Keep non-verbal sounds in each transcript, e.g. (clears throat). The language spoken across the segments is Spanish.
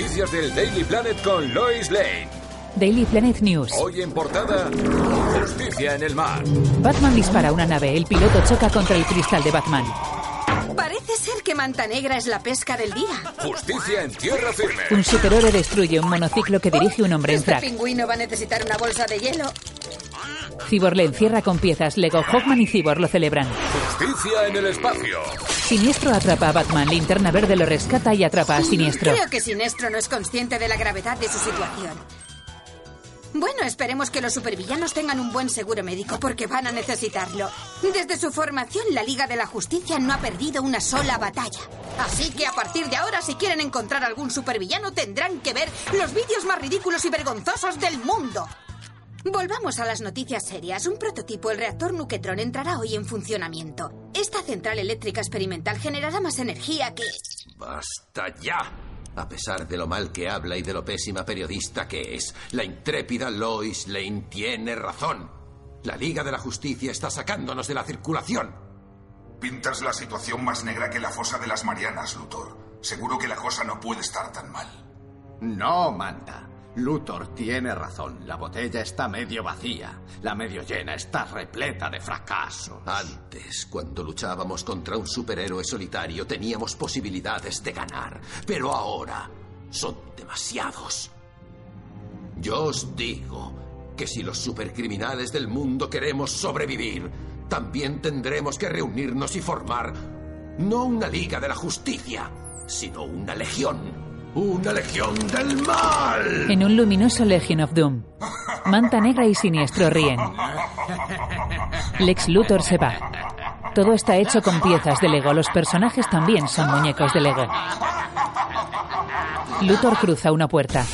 Noticias del Daily Planet con Lois Lane. Daily Planet News. Hoy en portada, Justicia en el mar. Batman dispara a una nave. El piloto choca contra el cristal de Batman. Parece ser que Manta Negra es la pesca del día. Justicia en tierra firme. Un superhéroe destruye un monociclo que dirige un hombre en Este frac. pingüino va a necesitar una bolsa de hielo. Cyborg le encierra con piezas. Lego, Hawkman y Cyborg lo celebran. Justicia en el espacio. Siniestro atrapa a Batman. Linterna Verde lo rescata y atrapa a Siniestro. Creo que Sinestro no es consciente de la gravedad de su situación. Bueno, esperemos que los supervillanos tengan un buen seguro médico porque van a necesitarlo. Desde su formación, la Liga de la Justicia no ha perdido una sola batalla. Así que a partir de ahora, si quieren encontrar algún supervillano, tendrán que ver los vídeos más ridículos y vergonzosos del mundo. Volvamos a las noticias serias. Un prototipo, el reactor Nuquetron, entrará hoy en funcionamiento. Esta central eléctrica experimental generará más energía que... ¡Basta ya! A pesar de lo mal que habla y de lo pésima periodista que es, la intrépida Lois Lane tiene razón. La Liga de la Justicia está sacándonos de la circulación. Pintas la situación más negra que la fosa de las Marianas, Luthor. Seguro que la cosa no puede estar tan mal. No, Manta. Luthor tiene razón. La botella está medio vacía. La medio llena está repleta de fracasos. Antes, cuando luchábamos contra un superhéroe solitario, teníamos posibilidades de ganar. Pero ahora son demasiados. Yo os digo que si los supercriminales del mundo queremos sobrevivir, también tendremos que reunirnos y formar no una Liga de la Justicia, sino una legión. Una legión del mal. En un luminoso Legion of Doom. Manta Negra y Siniestro ríen. Lex Luthor se va. Todo está hecho con piezas de Lego. Los personajes también son muñecos de Lego. Luthor cruza una puerta.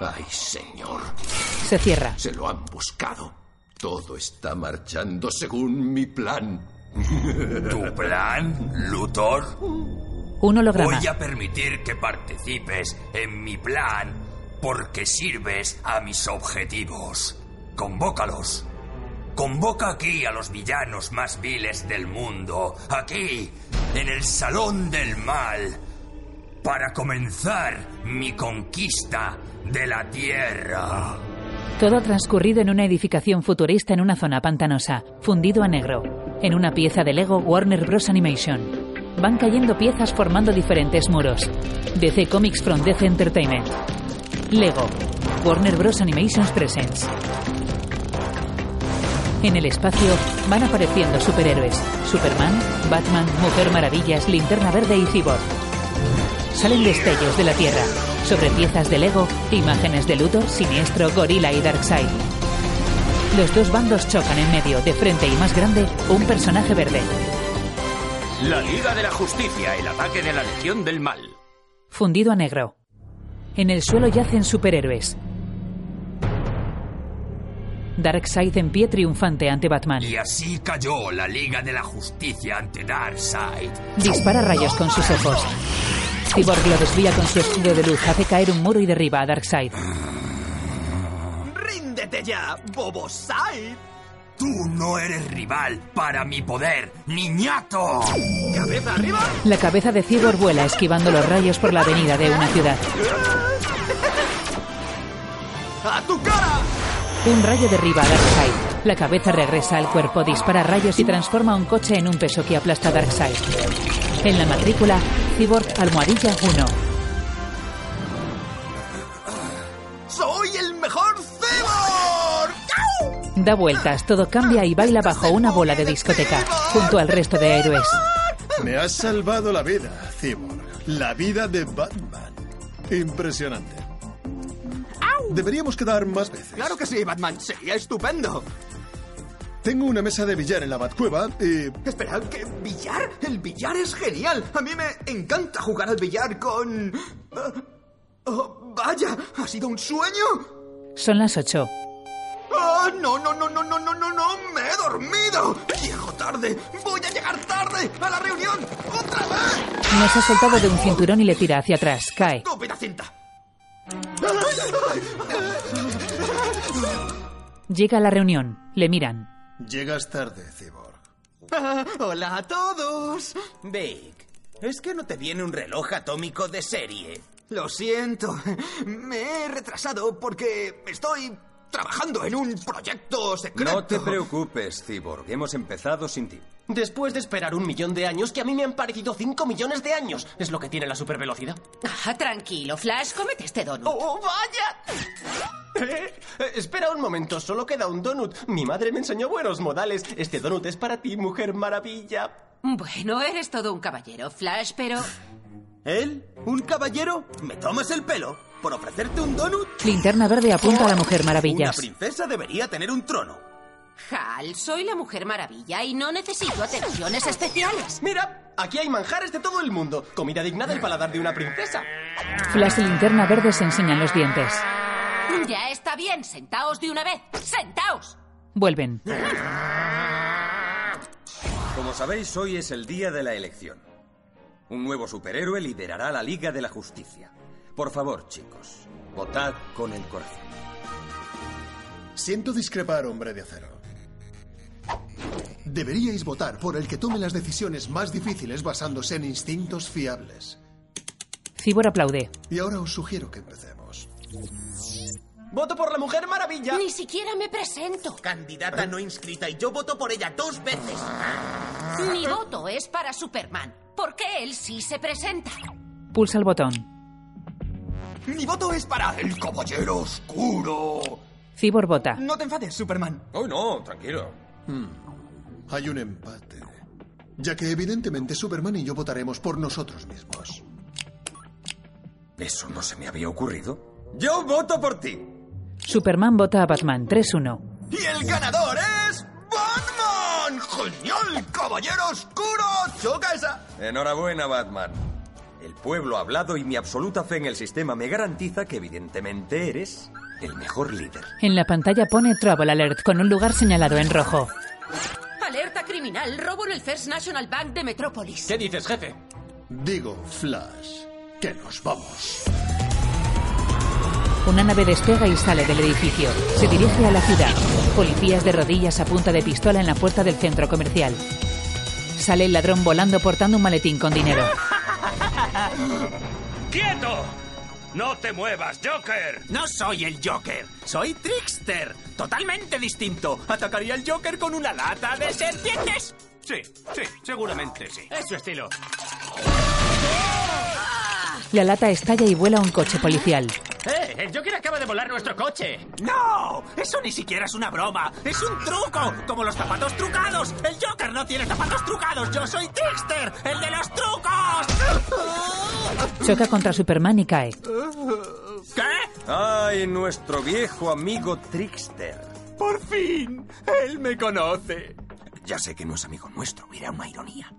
Ay, señor. Se cierra. Se lo han buscado. Todo está marchando según mi plan. ¿Tu plan, Luthor? Un holograma. Voy a permitir que participes en mi plan porque sirves a mis objetivos. Convócalos. Convoca aquí a los villanos más viles del mundo, aquí, en el Salón del Mal, para comenzar mi conquista de la Tierra. Todo transcurrido en una edificación futurista en una zona pantanosa, fundido a negro. En una pieza de Lego Warner Bros. Animation. Van cayendo piezas formando diferentes muros. DC Comics from DC Entertainment. Lego. Warner Bros. Animations Presents. En el espacio van apareciendo superhéroes. Superman, Batman, Mujer Maravillas, Linterna Verde y Cyborg. Salen destellos de la Tierra. Sobre piezas de Lego, imágenes de Luthor, Siniestro, Gorilla y Darkseid. Los dos bandos chocan en medio, de frente y más grande, un personaje verde. La Liga de la Justicia, el ataque de la Legión del Mal. Fundido a negro. En el suelo yacen superhéroes. Darkseid en pie triunfante ante Batman. Y así cayó la Liga de la Justicia ante Darkseid. Dispara rayos con sus ojos. Cyborg lo desvía con su escudo de luz, hace caer un muro y derriba a Darkseid. ¡Ríndete ya, Bobosai! Tú no eres rival para mi poder, niñato. ¡Cabeza arriba! La cabeza de Cyborg vuela esquivando los rayos por la avenida de una ciudad. ¡A tu cara! Un rayo derriba a Darkseid. La cabeza regresa al cuerpo, dispara rayos y transforma un coche en un peso que aplasta a Darkseid. En la matrícula, Cyborg Almohadilla 1. Da vueltas, todo cambia y baila bajo una bola de discoteca, junto al resto de héroes. Me has salvado la vida, Cyborg. La vida de Batman. Impresionante. Deberíamos quedar más veces. Claro que sí, Batman. Sería estupendo. Tengo una mesa de billar en la Batcueva y... Espera, ¿qué billar? El billar es genial. A mí me encanta jugar al billar con... Ah, oh, vaya, ¿ha sido un sueño? Son las 8. ¡Ah, no, no, no, no, no, no, no, no! ¡Me he dormido! ¡Llego tarde! ¡Voy a llegar tarde a la reunión! ¡Otra vez! Nos ha soltado de un cinturón y le tira hacia atrás. Cae. ¡Estúpida cinta! Llega a la reunión. Le miran. Llegas tarde, Cyborg. Ah, (laughs) hola a todos. Big, ¿Es que no te viene un reloj atómico de serie? Lo siento. Me he retrasado porque estoy trabajando en un proyecto secreto. No te preocupes, Cyborg. Hemos empezado sin ti. Después de esperar un millón de años, que a mí me han parecido cinco millones de años. Es lo que tiene la supervelocidad. Ah, tranquilo, Flash, cómete este donut. ¡Oh, vaya! Eh, eh, espera un momento, solo queda un donut. Mi madre me enseñó buenos modales. Este donut es para ti, mujer maravilla. Bueno, eres todo un caballero, Flash, pero... ¿Él? ¿Un caballero? ¿Me tomas el pelo? ¿Por ofrecerte un donut? Linterna verde apunta a la Mujer Una Maravillas. princesa debería tener un trono. Hal, soy la Mujer Maravilla y no necesito atenciones especiales. Mira, aquí hay manjares de todo el mundo. Comida digna del paladar de una princesa. Flash y Linterna verde se enseñan los dientes. Ya está bien, sentaos de una vez. ¡Sentaos! Vuelven. Como sabéis, hoy es el día de la elección. Un nuevo superhéroe liderará la Liga de la Justicia. Por favor, chicos, votad con el corazón. Siento discrepar, hombre de acero. Deberíais votar por el que tome las decisiones más difíciles basándose en instintos fiables. Cibor aplaude. Y ahora os sugiero que empecemos. ¡Voto por la mujer maravilla! Ni siquiera me presento. Candidata no inscrita y yo voto por ella dos veces. Mi voto es para Superman, porque él sí se presenta. Pulsa el botón. Mi voto es para el caballero oscuro. Cibor vota. No te enfades, Superman. Oh, no, tranquilo. Hmm. Hay un empate. Ya que evidentemente Superman y yo votaremos por nosotros mismos. Eso no se me había ocurrido. Yo voto por ti. Superman vota a Batman 3-1. Y el ganador es. ¡Batman! ¡Genial, caballero oscuro! ¡Choca esa! Enhorabuena, Batman. El pueblo ha hablado y mi absoluta fe en el sistema me garantiza que evidentemente eres el mejor líder. En la pantalla pone Trouble Alert con un lugar señalado en rojo. Alerta criminal, robo en el First National Bank de Metrópolis. ¿Qué dices, jefe? Digo, Flash, que nos vamos. Una nave despega y sale del edificio. Se dirige a la ciudad. Policías de rodillas a punta de pistola en la puerta del centro comercial. Sale el ladrón volando portando un maletín con dinero. (laughs) ¡Quieto! ¡No te muevas, Joker! No soy el Joker, soy Trickster. Totalmente distinto. Atacaría al Joker con una lata de serpientes. Sí, sí, seguramente sí. Es su estilo. La lata estalla y vuela un coche policial. ¡Eh! El Joker acaba de volar nuestro coche. ¡No! Eso ni siquiera es una broma. Es un truco. Como los zapatos trucados. El Joker no tiene zapatos trucados. Yo soy Trickster, el de los trucos. Choca contra Superman y cae. ¿Qué? ¡Ay, nuestro viejo amigo Trickster! Por fin. Él me conoce. Ya sé que no es amigo nuestro, era una ironía.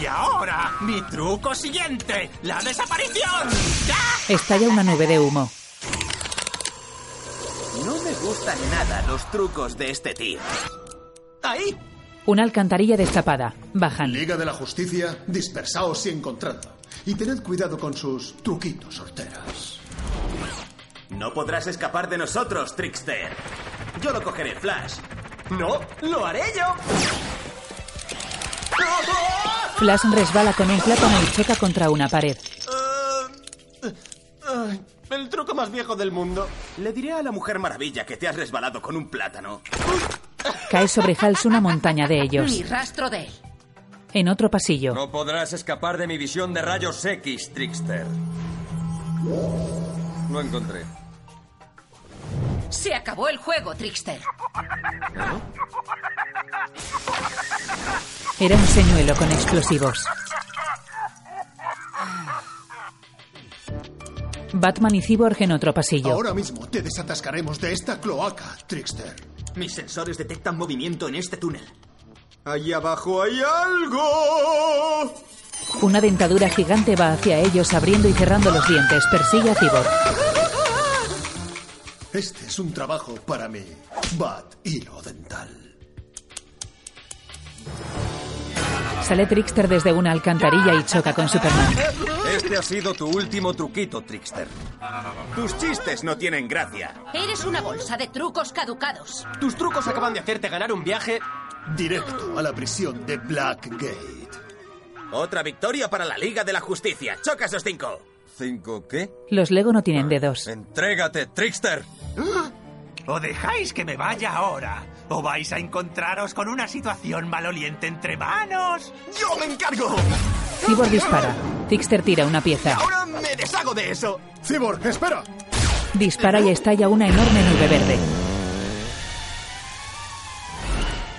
Y ahora, mi truco siguiente, la desaparición. ¡Ya! Estalla una nube de humo. No me gustan nada los trucos de este tío. ¡Ahí! Una alcantarilla destapada. Bajan. Liga de la Justicia, dispersaos y encontradlo. Y tened cuidado con sus truquitos horteras. No podrás escapar de nosotros, Trickster. Yo lo cogeré, Flash. No, lo haré yo. Flash resbala con un plátano y choca contra una pared. Ay, el truco más viejo del mundo. Le diré a la Mujer Maravilla que te has resbalado con un plátano. Cae sobre Hals una montaña de ellos. Ni rastro de él. En otro pasillo. No podrás escapar de mi visión de rayos X, Trickster. Lo encontré. Se acabó el juego, Trickster. Era un señuelo con explosivos. Batman y Cyborg en otro pasillo. Ahora mismo te desatascaremos de esta cloaca, Trickster. Mis sensores detectan movimiento en este túnel. Allí abajo hay algo. Una dentadura gigante va hacia ellos abriendo y cerrando los dientes. Persigue a Cyborg. Este es un trabajo para mi Bat hilo dental. Sale Trickster desde una alcantarilla y choca con Superman. Este ha sido tu último truquito, Trickster. Tus chistes no tienen gracia. Eres una bolsa de trucos caducados. Tus trucos acaban de hacerte ganar un viaje. Directo a la prisión de Blackgate. Otra victoria para la Liga de la Justicia. ¡Choca esos cinco! ¿Cinco qué? Los Lego no tienen dedos. ¡Entrégate, Trickster! O dejáis que me vaya ahora, o vais a encontraros con una situación maloliente entre manos. ¡Yo me encargo! Cyborg dispara. Trickster tira una pieza. ¡Ahora me deshago de eso! Cyborg, espera. Dispara y estalla una enorme nube verde.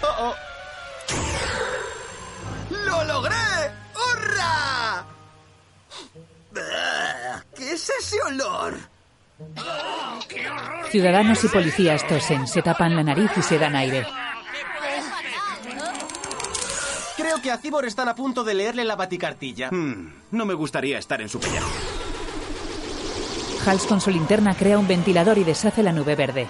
Oh, oh. ¡Lo logré! ¡Hurra! Ah, ¿Qué es ese olor? Ciudadanos y policías tosen, se tapan la nariz y se dan aire. Creo que a Cibor están a punto de leerle la baticartilla. Hmm, no me gustaría estar en su pellejo. Hals con su linterna crea un ventilador y deshace la nube verde.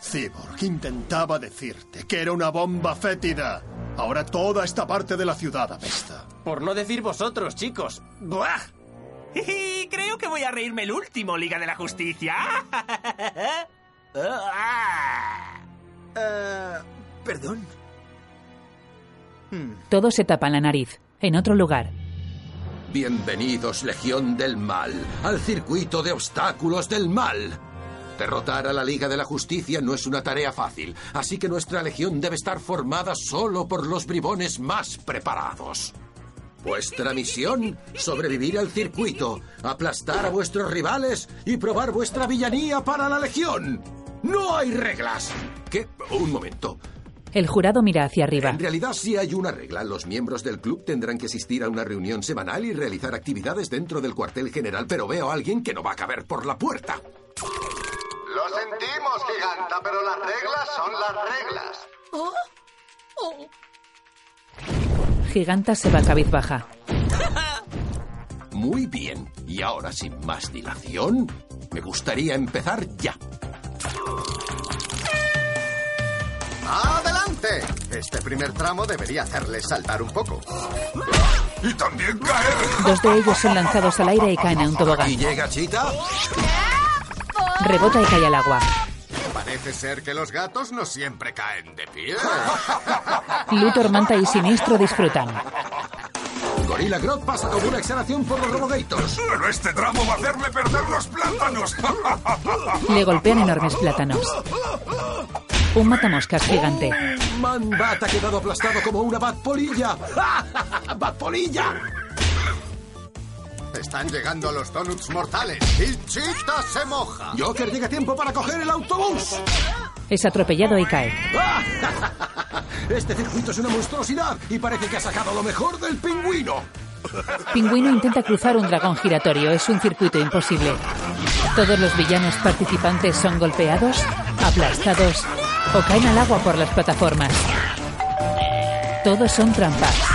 Cyborg intentaba decirte que era una bomba fétida. Ahora toda esta parte de la ciudad apesta. Por no decir vosotros, chicos. ¡Buah! Creo que voy a reírme el último, Liga de la Justicia. (laughs) Eh, perdón. Todos se tapan la nariz. En otro lugar, Bienvenidos, Legión del Mal, al circuito de obstáculos del mal. Derrotar a la Liga de la Justicia no es una tarea fácil, así que nuestra legión debe estar formada solo por los bribones más preparados. Vuestra misión, sobrevivir al circuito, aplastar a vuestros rivales y probar vuestra villanía para la legión. No hay reglas. ¿Qué? Un momento. el jurado mira hacia arriba. En realidad sí hay una regla. Los miembros del club tendrán que asistir a una reunión semanal y realizar actividades dentro del cuartel general, pero veo a alguien que no va a caber por la puerta. Lo sentimos, giganta, pero las reglas son las reglas. Giganta se va cabizbaja. (laughs) Muy bien. Y ahora, sin más dilación, me gustaría empezar ya. ¡Adelante! Este primer tramo debería hacerles saltar un poco. Y también caer. Dos de ellos son lanzados al aire y caen a un tobogán. ¿Y llega Chita? Rebota y cae al agua. Parece ser que los gatos no siempre caen de pie. Luthor, Manta y Siniestro disfrutan. Gorilla Grodd pasa como una exhalación por los Robogators. Pero este tramo va a hacerme perder los plátanos. (laughs) Le golpean enormes plátanos. Un matamoscas gigante. Man-Bat ha quedado aplastado como una Bat-polilla. ¡Bat-polilla! (laughs) Están llegando los donuts mortales y Chita se moja. Joker llega a tiempo para coger el autobús. Es atropellado y cae. (laughs) Este circuito es una monstruosidad y parece que ha sacado lo mejor del pingüino. Pingüino intenta cruzar un dragón giratorio. Es un circuito imposible. Todos los villanos participantes son golpeados, aplastados o caen al agua por las plataformas. Todos son trampas.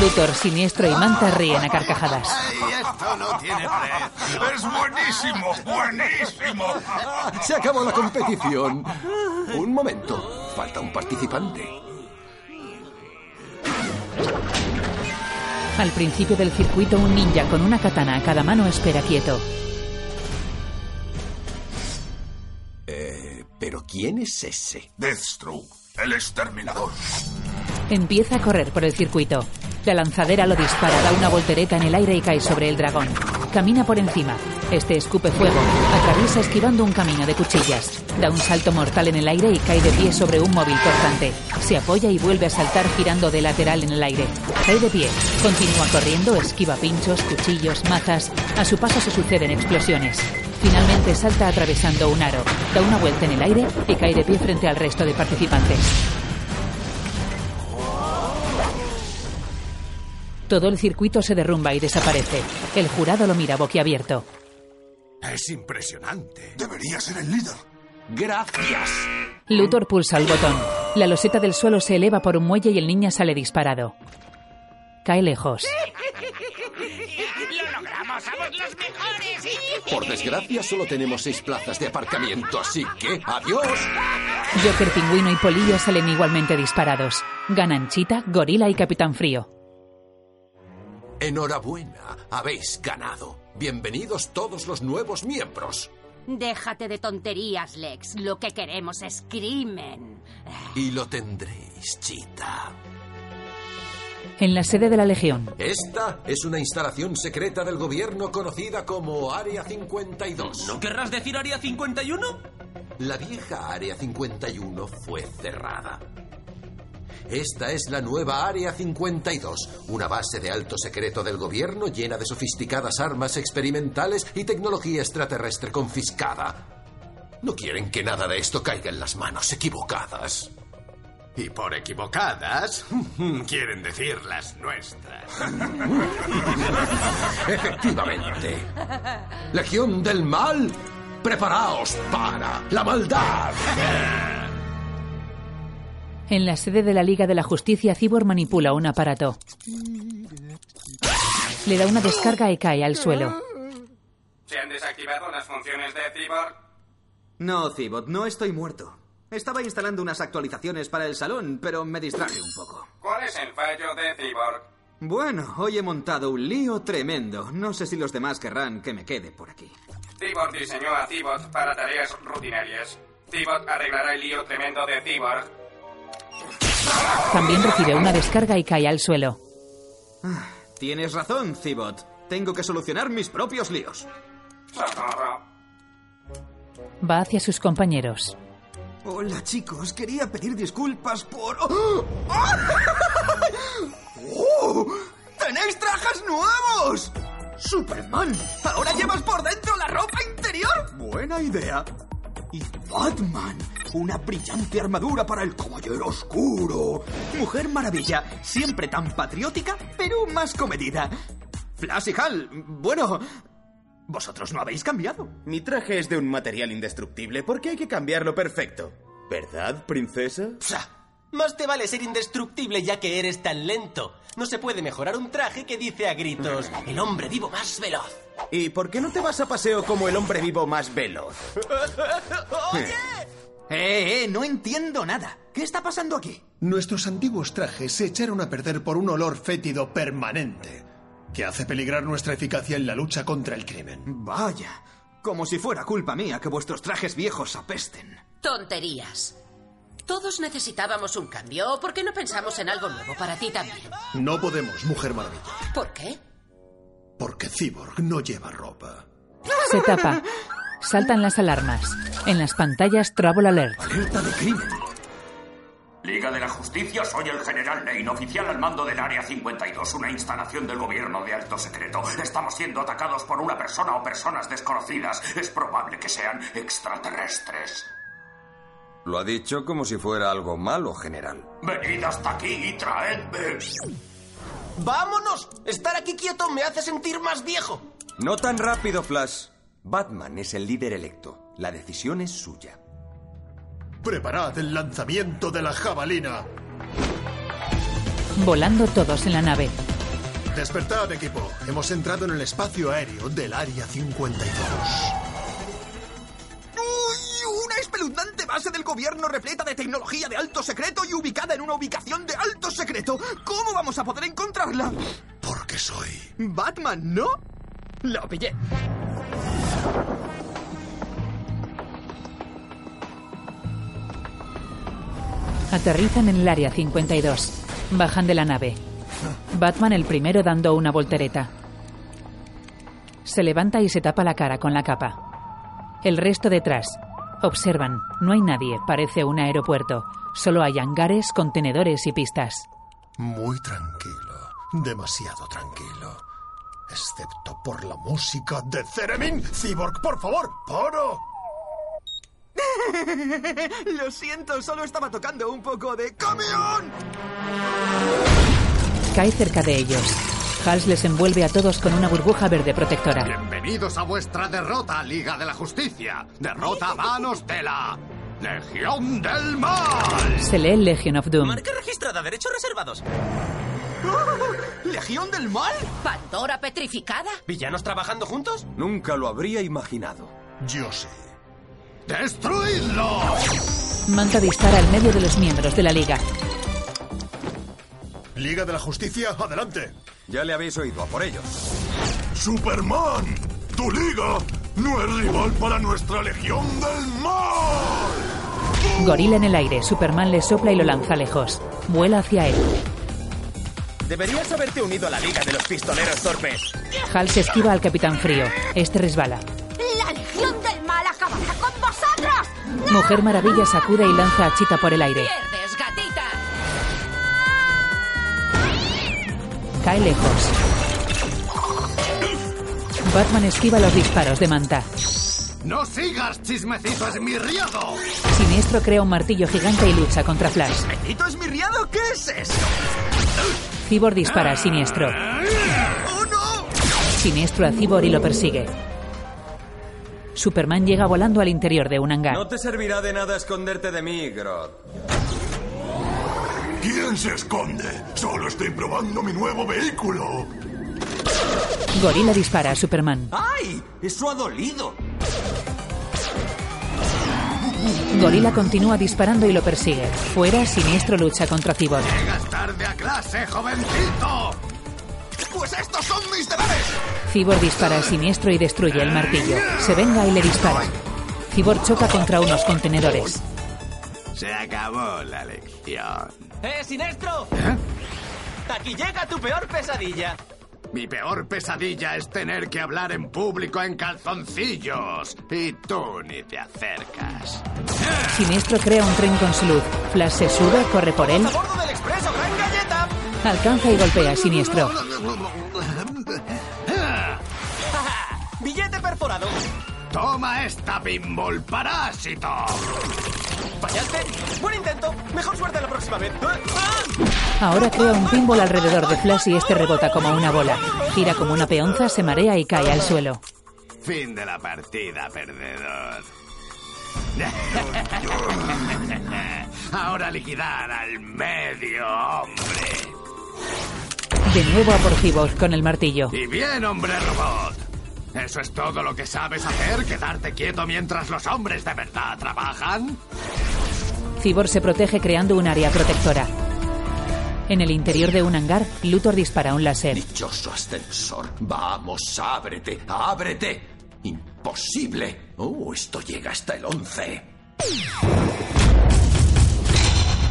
Luthor, Siniestro y Manta ríen a carcajadas. Esto no tiene precio. Es buenísimo, buenísimo. Se acabó la competición. Un momento. Falta un participante. Al principio del circuito, un ninja con una katana a cada mano espera quieto. Eh, ¿Pero quién es ese? Deathstroke, el exterminador. Empieza a correr por el circuito. La lanzadera lo dispara, da una voltereta en el aire y cae sobre el dragón. Camina por encima. Este escupe fuego. Atraviesa esquivando un camino de cuchillas. Da un salto mortal en el aire y cae de pie sobre un móvil cortante. Se apoya y vuelve a saltar girando de lateral en el aire. Cae de pie. Continúa corriendo, esquiva pinchos, cuchillos, mazas. A su paso se suceden explosiones. Finalmente salta atravesando un aro. Da una vuelta en el aire y cae de pie frente al resto de participantes. Todo el circuito se derrumba y desaparece. El jurado lo mira boquiabierto. Es impresionante. Debería ser el líder. Gracias. Luthor pulsa el botón. La loseta del suelo se eleva por un muelle y el niño sale disparado. Cae lejos. ¡Lo logramos! ¡Somos los mejores! Por desgracia, solo tenemos seis plazas de aparcamiento, así que adiós. Joker, Pingüino y Polillo salen igualmente disparados. Ganan Chita, Gorila y Capitán Frío. Enhorabuena, habéis ganado. Bienvenidos todos los nuevos miembros. Déjate de tonterías, Lex. Lo que queremos es crimen. Y lo tendréis, Chita. En la sede de la Legión, Esta es una instalación secreta del gobierno conocida como Área 52. ¿No querrás decir Área 51? La vieja Área 51 fue cerrada. Esta es la nueva Área 52, una base de alto secreto del gobierno llena de sofisticadas armas experimentales y tecnología extraterrestre confiscada. No quieren que nada de esto caiga en las manos equivocadas. Y por equivocadas, (laughs) quieren decir las nuestras. (laughs) Efectivamente. Legión del Mal, preparaos para la maldad. (laughs) en la sede de la Liga de la Justicia, Cyborg manipula un aparato. Le da una descarga y cae al suelo. ¿Se han desactivado las funciones de Cyborg? No, Cibot, no estoy muerto. Estaba instalando unas actualizaciones para el salón, pero me distraje un poco. ¿Cuál es el fallo de Cyborg? Bueno, hoy he montado un lío tremendo. No sé si los demás querrán que me quede por aquí. Cyborg diseñó a Cibot para tareas rutinarias. Cibot arreglará el lío tremendo de Cyborg. También recibe una descarga y cae al suelo. Ah, Tienes razón, Cibot. Tengo que solucionar mis propios líos. Va hacia sus compañeros. Hola, chicos. Quería pedir disculpas por... ¡Oh! ¡Oh! ¡Tenéis trajes nuevos! ¡Superman! ¿Ahora llevas por dentro la ropa interior? Buena idea. Y Batman, una brillante armadura para el Caballero Oscuro. Mujer Maravilla, siempre tan patriótica, pero más comedida. Flash y Hal, bueno, vosotros no habéis cambiado. Mi traje es de un material indestructible porque hay que cambiarlo perfecto. ¿Verdad, princesa? Más te vale ser indestructible ya que eres tan lento. No se puede mejorar un traje que dice a gritos, el hombre vivo más veloz. ¿Y por qué no te vas a paseo como el hombre vivo más veloz? (laughs) Eh, eh, no entiendo nada. ¿Qué está pasando aquí? Nuestros antiguos trajes se echaron a perder por un olor fétido permanente que hace peligrar nuestra eficacia en la lucha contra el crimen. Vaya, como si fuera culpa mía que vuestros trajes viejos apesten. Tonterías. Todos necesitábamos un cambio. ¿Por qué no pensamos en algo nuevo para ti también? No podemos, Mujer Maravilla, ¿Por qué? porque Cyborg no lleva ropa. Se tapa. Saltan las alarmas. En las pantallas, Trouble Alert. Alerta de crimen. Liga de la Justicia, soy el general Lane, oficial al mando del Área 52, una instalación del gobierno de alto secreto. Estamos siendo atacados por una persona o personas desconocidas. Es probable que sean extraterrestres. Lo ha dicho como si fuera algo malo, general. Venid hasta aquí y traedme. ¡Vámonos! Estar aquí quieto me hace sentir más viejo. No tan rápido, Flash. Batman es el líder electo. La decisión es suya. Preparad el lanzamiento de la jabalina. Volando todos en la nave. Despertad, equipo. Hemos entrado en el espacio aéreo del Área 52. Espeluznante base del gobierno repleta de tecnología de alto secreto y ubicada en una ubicación de alto secreto. ¿Cómo vamos a poder encontrarla? Porque soy Batman, ¿no? Lo pillé. Aterrizan en el área 52. Bajan de la nave. Batman el primero dando una voltereta. Se levanta y se tapa la cara con la capa. El resto detrás. Observan. No hay nadie. Parece un aeropuerto. Solo hay hangares, contenedores y pistas. Muy tranquilo. Demasiado tranquilo. Excepto por la música de Ceremin. Cyborg, por favor, paro. (laughs) Lo siento, solo estaba tocando un poco de camión. Cae cerca de ellos. Hals les envuelve a todos con una burbuja verde protectora. Bienvenidos a vuestra derrota, Liga de la Justicia. Derrota a manos de la Legión del Mal. Se lee Legion of Doom. Marca registrada, derechos reservados. ¡Oh! ¿Legión del Mal? ¿Pandora petrificada? ¿Villanos trabajando juntos? Nunca lo habría imaginado. Yo sí. ¡Destruidlo! Manta dispara al medio de los miembros de la liga. Liga de la Justicia, adelante. Ya le habéis oído, a por ellos. Superman, tu liga no es rival para nuestra Legión del Mal. Gorila en el aire. Superman le sopla y lo lanza lejos. Vuela hacia él. Deberías haberte unido a la Liga de los Pistoleros Torpes. Hal se esquiva al Capitán Frío. Este resbala. ¡La Legión del Mal acabará con vosotros! Mujer Maravilla sacude y lanza a Chita por el aire. ¡Pierdes, Cae lejos. Batman esquiva los disparos de Manta. ¡No sigas, chismecito esmirriado! Siniestro crea un martillo gigante y lucha contra Flash. ¿Chismecito esmirriado? ¿Qué es eso? Cibor dispara a Siniestro. ¡Oh, no! Siniestro a Cibor y lo persigue. Superman llega volando al interior de un hangar. No te servirá de nada esconderte de mí, Grodd. ¿Quién se esconde? Solo estoy probando mi nuevo vehículo. Gorila dispara a Superman. ¡Ay! ¡Eso ha dolido! Gorila continúa disparando y lo persigue. Fuera, Siniestro lucha contra Cibor. ¡Llegas tarde a clase, jovencito! ¡Pues estos son mis deberes! Cibor dispara a Siniestro y destruye el martillo. Se venga y le dispara. Cibor choca contra unos contenedores. Se acabó la lección. ¡Eh, Sinestro! Aquí llega tu peor pesadilla. Mi peor pesadilla es tener que hablar en público en calzoncillos. Y tú ni te acercas. Siniestro crea un tren con su luz. Flash se sube, corre por él, ¡A bordo del expreso, gran galleta! alcanza y golpea a Siniestro. (laughs) ¡Billete perforado! Toma esta pinball parásito. ¿Fallaste? ¡Buen intento! Mejor suerte la próxima vez. ¡Ah! Ahora crea un pinball alrededor de Flash y este rebota como una bola. Gira como una peonza, se marea y cae al suelo. Fin de la partida, perdedor. Ahora liquidar al medio hombre. De nuevo a por Cibor con el martillo. Y bien, hombre robot. ¿Eso es todo lo que sabes hacer? ¿Quedarte quieto mientras los hombres de verdad trabajan? Cibor se protege creando un área protectora. En el interior de un hangar, Luthor dispara un láser. Dichoso ascensor. Vamos, ábrete, ábrete. Imposible. Oh, esto llega hasta el 11.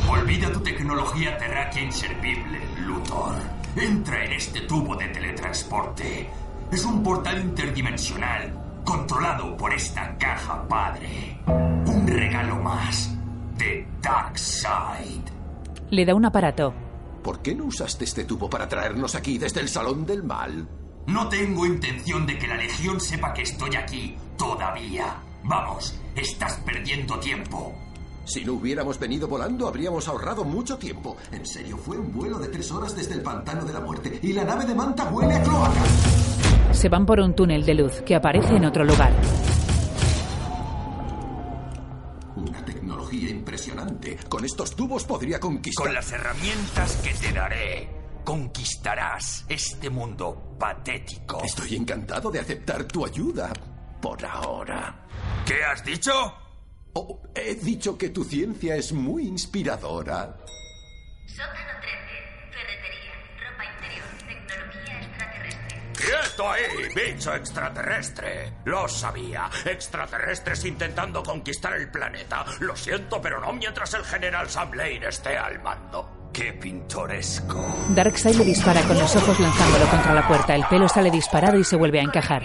Olvida tu tecnología terráquea inservible, Luthor. Entra en este tubo de teletransporte. Es un portal interdimensional controlado por esta caja padre. Un regalo más de Darkseid. Le da un aparato. ¿Por qué no usaste este tubo para traernos aquí desde el Salón del Mal? No tengo intención de que la Legión sepa que estoy aquí todavía. Vamos, estás perdiendo tiempo. Si no hubiéramos venido volando, habríamos ahorrado mucho tiempo. En serio, fue un vuelo de tres horas desde el pantano de la muerte. Y la nave de Manta huele a cloaca. Se van por un túnel de luz que aparece en otro lugar. Una tecnología impresionante. Con estos tubos podría conquistar. Con las herramientas que te daré, conquistarás este mundo patético. Estoy encantado de aceptar tu ayuda. Por ahora. ¿Qué has dicho? Oh, he dicho que tu ciencia es muy inspiradora. Sótano 13. ¡Quieto ahí, bicho extraterrestre! Lo sabía. Extraterrestres intentando conquistar el planeta. Lo siento, pero no mientras el general Sam Lane esté al mando. ¡Qué pintoresco! Darkseid le dispara con los ojos lanzándolo contra la puerta. El pelo sale disparado y se vuelve a encajar.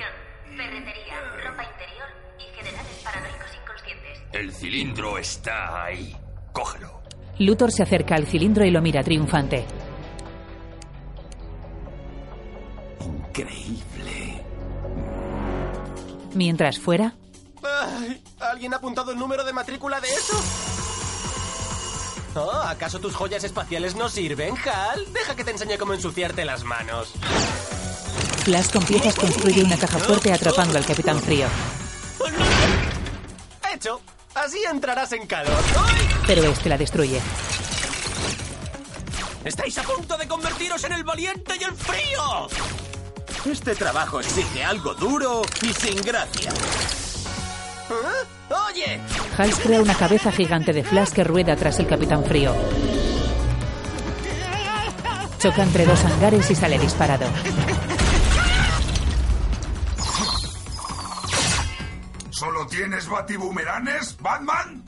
Ferretería. Ropa interior y generales paranoicos inconscientes. El cilindro está ahí. Cógelo. Luthor se acerca al cilindro y lo mira triunfante. Increíble. Mientras fuera, Ay, ¿Alguien ha apuntado el número de matrícula de eso? Oh, ¿Acaso tus joyas espaciales no sirven, Hal? Deja que te enseñe cómo ensuciarte las manos. Flash con piezas construye una caja fuerte atrapando al Capitán Frío. Hecho. Así entrarás en calor. ¡Ay! Pero este la destruye. ¡Estáis a punto de convertiros en el valiente y el frío! Este trabajo exige algo duro y sin gracia. ¿Eh? ¡Oye! Hals crea una cabeza gigante de Flash que rueda tras el Capitán Frío. Choca entre dos hangares y sale disparado. ¿Solo tienes batibumeranes, Batman?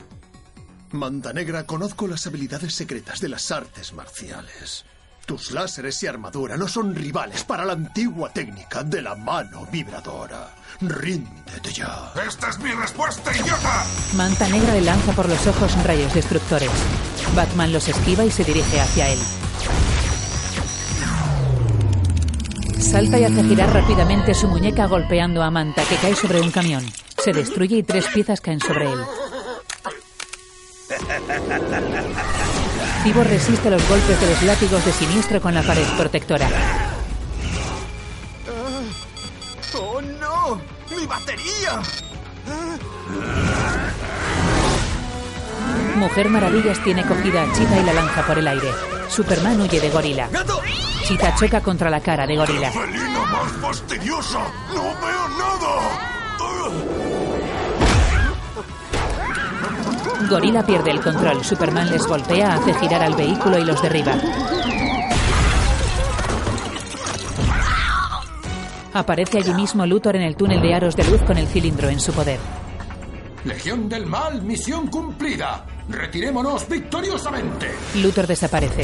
Manta Negra, conozco las habilidades secretas de las artes marciales. Tus láseres y armadura no son rivales para la antigua técnica de la mano vibradora. Ríndete ya. ¡Esta es mi respuesta, idiota! Manta Negra le lanza por los ojos rayos destructores. Batman los esquiva y se dirige hacia él. Salta y hace girar rápidamente su muñeca golpeando a Manta, que cae sobre un camión. Se destruye y tres piezas caen sobre él. (laughs) Cibor resiste los golpes de los látigos de siniestro con la pared protectora. ¡Oh, no! ¡Mi batería! Mujer Maravillas tiene cogida a Chita y la lanza por el aire. Superman huye de Gorila. Chita choca contra la cara de Gorila. ¡Felina más fastidiosa! ¡No veo nada! Gorila pierde el control. Superman les golpea, hace girar al vehículo y los derriba. Aparece allí mismo Luthor en el túnel de aros de luz con el cilindro en su poder. Legión del Mal, misión cumplida. Retirémonos victoriosamente. Luthor desaparece.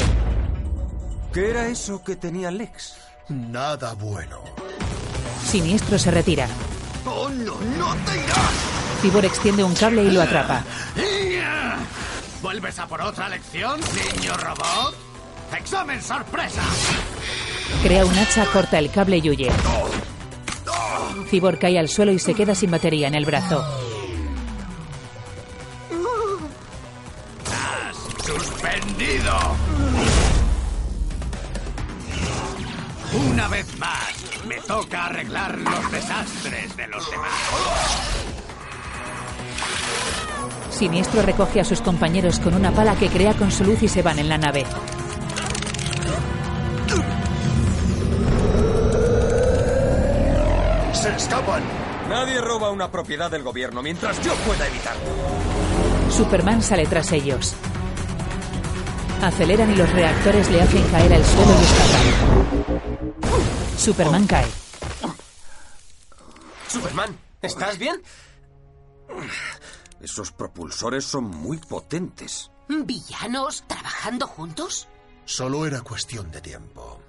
¿Qué era eso que tenía Lex? Nada bueno. Siniestro se retira. ¡Oh, no! ¡No te irás! Cibor extiende un cable y lo atrapa. ¿Vuelves a por otra lección, niño robot? ¡Examen sorpresa! Crea un hacha, corta el cable y huye. Cibor cae al suelo y se queda sin batería en el brazo. ¡Has suspendido! Una vez más, me toca arreglar los desastres de los demás. Siniestro recoge a sus compañeros con una pala que crea con su luz y se van en la nave. ¡Se escapan! Nadie roba una propiedad del gobierno mientras yo pueda evitarlo. Superman sale tras ellos. Aceleran y los reactores le hacen caer al suelo y escapan. Superman cae. Superman, ¿estás bien? Esos propulsores son muy potentes. ¿Villanos trabajando juntos? Solo era cuestión de tiempo.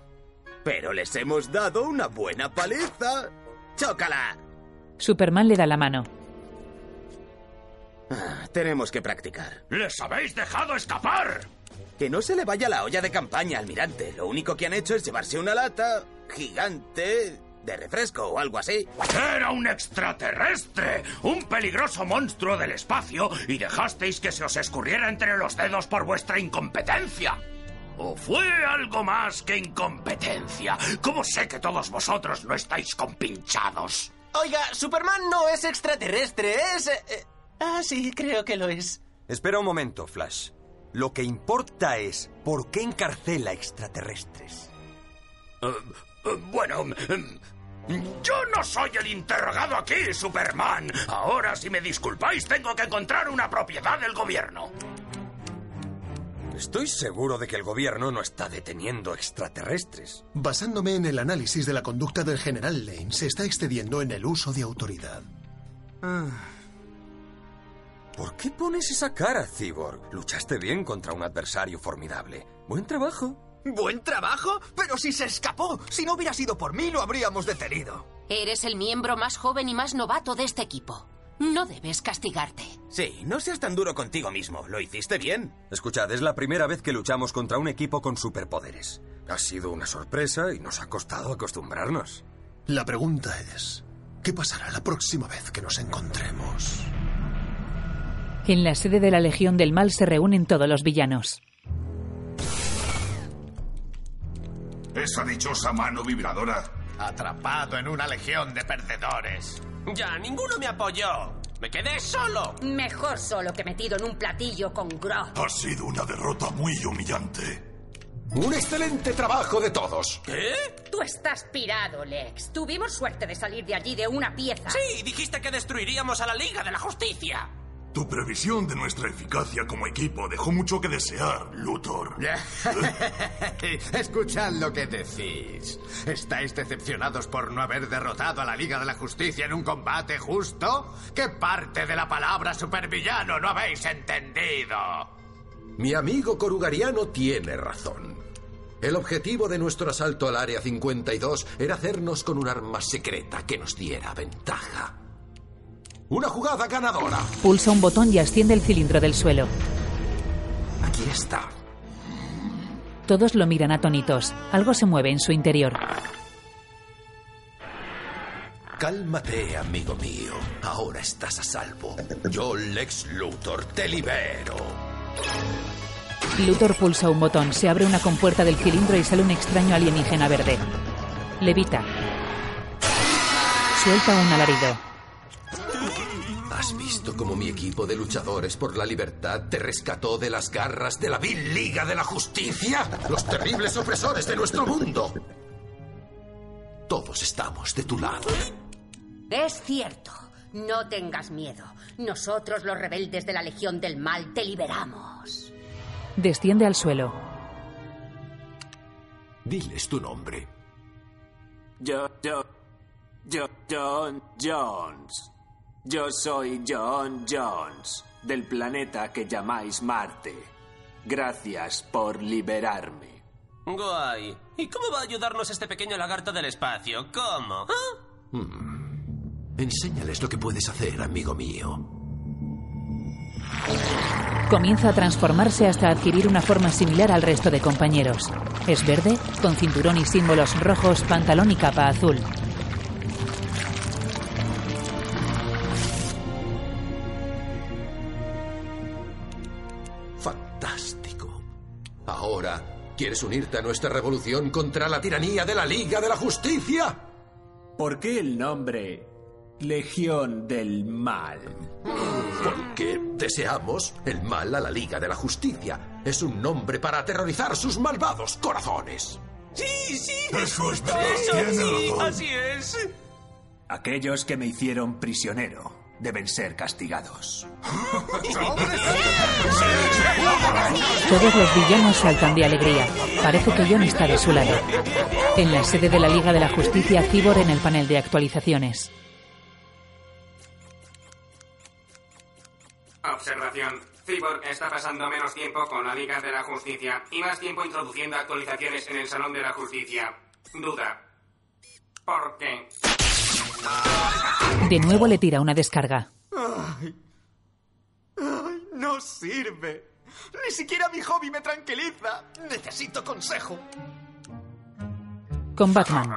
Pero les hemos dado una buena paliza. ¡Chócala! Superman le da la mano. Ah, tenemos que practicar. ¡Les habéis dejado escapar! Que no se le vaya la olla de campaña, almirante. Lo único que han hecho es llevarse una lata gigante de refresco o algo así. Era un extraterrestre, un peligroso monstruo del espacio y dejasteis que se os escurriera entre los dedos por vuestra incompetencia. ¿O fue algo más que incompetencia? ¿Cómo sé que todos vosotros no estáis compinchados? Oiga, Superman no es extraterrestre, es... eh, eh, Ah, sí, creo que lo es. Espera un momento, Flash. Lo que importa es por qué encarcela extraterrestres. Eh, eh, bueno, yo no soy el interrogado aquí, Superman. Ahora, si me disculpáis, tengo que encontrar una propiedad del gobierno. Estoy seguro de que el gobierno no está deteniendo extraterrestres. Basándome en el análisis de la conducta del general Lane, se está excediendo en el uso de autoridad. ¿Por qué pones esa cara, Cyborg? Luchaste bien contra un adversario formidable. Buen trabajo. ¿Buen trabajo? Pero si se escapó. Si no hubiera sido por mí, lo habríamos detenido. Eres el miembro más joven y más novato de este equipo. No debes castigarte. Sí, no seas tan duro contigo mismo. Lo hiciste bien. Escuchad, es la primera vez que luchamos contra un equipo con superpoderes. Ha sido una sorpresa y nos ha costado acostumbrarnos. La pregunta es, ¿qué pasará la próxima vez que nos encontremos? En la sede de la Legión del Mal se reúnen todos los villanos. Esa dichosa mano vibradora. Atrapado en una legión de perdedores. Ya, ninguno me apoyó. Me quedé solo. Mejor solo que metido en un platillo con gro. Ha sido una derrota muy humillante. Un excelente trabajo de todos. ¿Qué? Tú estás pirado, Lex. Tuvimos suerte de salir de allí de una pieza. Sí, dijiste que destruiríamos a la Liga de la Justicia. Tu previsión de nuestra eficacia como equipo dejó mucho que desear, Luthor. (laughs) Escuchad lo que decís. ¿Estáis decepcionados por no haber derrotado a la Liga de la Justicia en un combate justo? ¿Qué parte de la palabra supervillano no habéis entendido? Mi amigo Corugariano tiene razón. El objetivo de nuestro asalto al Área 52 era hacernos con un arma secreta que nos diera ventaja. Una jugada ganadora. Pulsa un botón y asciende el cilindro del suelo. Aquí está. Todos lo miran atónitos. Algo se mueve en su interior. Cálmate, amigo mío. Ahora estás a salvo. Yo, Lex Luthor, te libero. Luthor pulsa un botón, se abre una compuerta del cilindro y sale un extraño alienígena verde. Levita. Suelta un alarido. ¿Has visto cómo mi equipo de luchadores por la libertad te rescató de las garras de la vil Liga de la Justicia? Los terribles opresores de nuestro mundo. Todos estamos de tu lado. Es cierto. No tengas miedo. Nosotros, los rebeldes de la Legión del Mal, te liberamos. Desciende al suelo. Diles tu nombre. Yo, yo, yo, John Jones. Yo soy John Jones, del planeta que llamáis Marte. Gracias por liberarme. Guay. ¿Y cómo va a ayudarnos este pequeño lagarto del espacio? ¿Cómo? ¿Ah? Hmm. Enséñales lo que puedes hacer, amigo mío. Comienza a transformarse hasta adquirir una forma similar al resto de compañeros. Es verde, con cinturón y símbolos rojos, pantalón y capa azul. ¿Quieres unirte a nuestra revolución contra la tiranía de la Liga de la Justicia? ¿Por qué el nombre Legión del Mal? Porque deseamos el mal a la Liga de la Justicia. Es un nombre para aterrorizar sus malvados corazones. Sí, sí. Eso es justo verdad. Eso, sí, así es. Aquellos que me hicieron prisionero deben ser castigados. Todos los villanos saltan de alegría. Parece que John está de su lado. En la sede de la Liga de la Justicia, Cibor en el panel de actualizaciones. Observación. Cyborg está pasando menos tiempo con la Liga de la Justicia y más tiempo introduciendo actualizaciones en el Salón de la Justicia. Duda. ¿Por qué? De nuevo le tira una descarga. Ay. Ay, no sirve. Ni siquiera mi hobby me tranquiliza. Necesito consejo. Con Batman.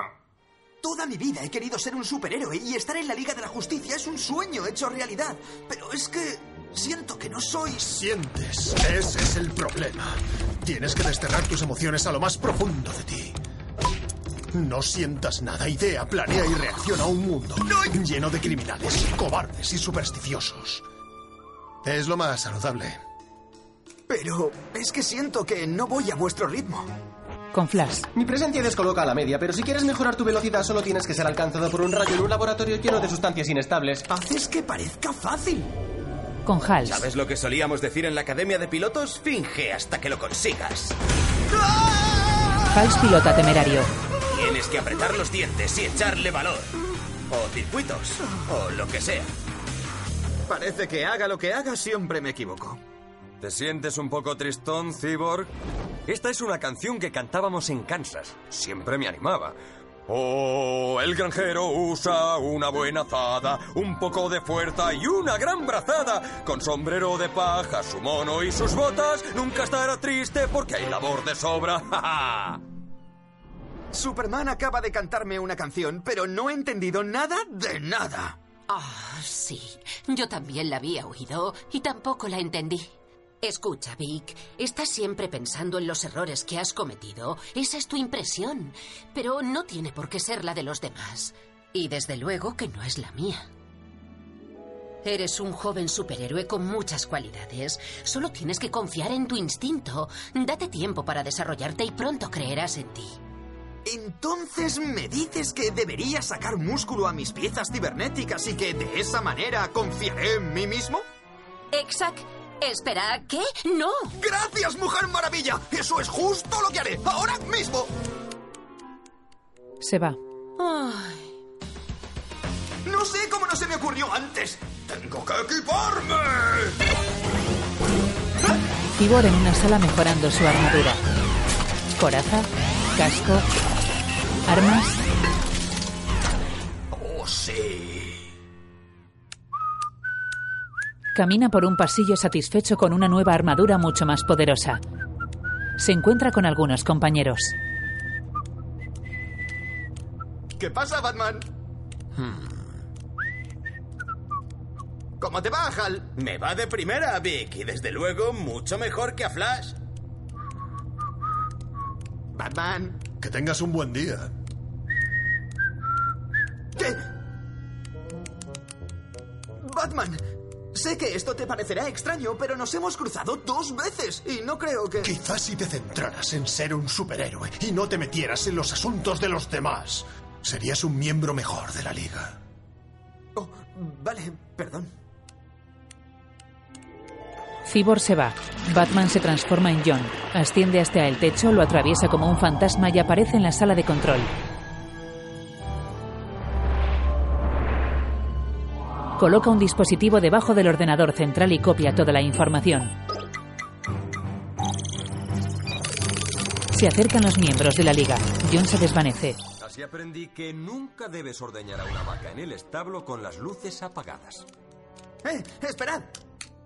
Toda mi vida he querido ser un superhéroe y estar en la Liga de la Justicia es un sueño hecho realidad. Pero es que siento que no soy... Sientes. Ese es el problema. Tienes que desterrar tus emociones a lo más profundo de ti. No sientas nada, idea, planea y reacciona a un mundo lleno de criminales, cobardes y supersticiosos. Es lo más saludable. Pero es que siento que no voy a vuestro ritmo. Con Flash. Mi presencia descoloca a la media, pero si quieres mejorar tu velocidad solo tienes que ser alcanzado por un rayo en un laboratorio lleno de sustancias inestables. Haces que parezca fácil. Con Hals. ¿Sabes lo que solíamos decir en la Academia de Pilotos? Finge hasta que lo consigas. Hals pilota temerario. Tienes que apretar los dientes y echarle valor. O circuitos. O lo que sea. Parece que haga lo que haga, siempre me equivoco. ¿Te sientes un poco tristón, Cyborg? Esta es una canción que cantábamos en Kansas. Siempre me animaba. Oh, el granjero usa una buena azada, un poco de fuerza y una gran brazada. Con sombrero de paja, su mono y sus botas, nunca estará triste porque hay labor de sobra. (laughs) ¡Ja, ja! Superman acaba de cantarme una canción, pero no he entendido nada de nada. Ah, sí. Yo también la había oído y tampoco la entendí. Escucha, Vic, estás siempre pensando en los errores que has cometido. Esa es tu impresión. Pero no tiene por qué ser la de los demás. Y desde luego que no es la mía. Eres un joven superhéroe con muchas cualidades. Solo tienes que confiar en tu instinto. Date tiempo para desarrollarte y pronto creerás en ti. Entonces me dices que debería sacar músculo a mis piezas cibernéticas y que de esa manera confiaré en mí mismo? Exact. Espera, ¿qué? No. ¡Gracias, Mujer Maravilla! Eso es justo lo que haré, ahora mismo. Se va. Ay, No sé cómo no se me ocurrió antes. ¡Tengo que equiparme! Cibor en una sala mejorando su armadura. Coraza, casco, armas. ¡Oh, sí! Camina por un pasillo satisfecho con una nueva armadura mucho más poderosa. Se encuentra con algunos compañeros. ¿Qué pasa, Batman? ¿Cómo te va, Hal? Me va de primera, Vic, y desde luego mucho mejor que a Flash. Batman. Que tengas un buen día. ¿Qué? Batman, sé que esto te parecerá extraño, pero nos hemos cruzado dos veces y no creo que... Quizás si te centraras en ser un superhéroe y no te metieras en los asuntos de los demás, serías un miembro mejor de la liga. Oh, vale, perdón. Cibor se va. Batman se transforma en John. Asciende hasta el techo, lo atraviesa como un fantasma y aparece en la sala de control. Coloca un dispositivo debajo del ordenador central y copia toda la información. Se acercan los miembros de la liga. John se desvanece. Así aprendí que nunca debes ordeñar a una vaca en el establo con las luces apagadas. ¡Eh! ¡Esperad!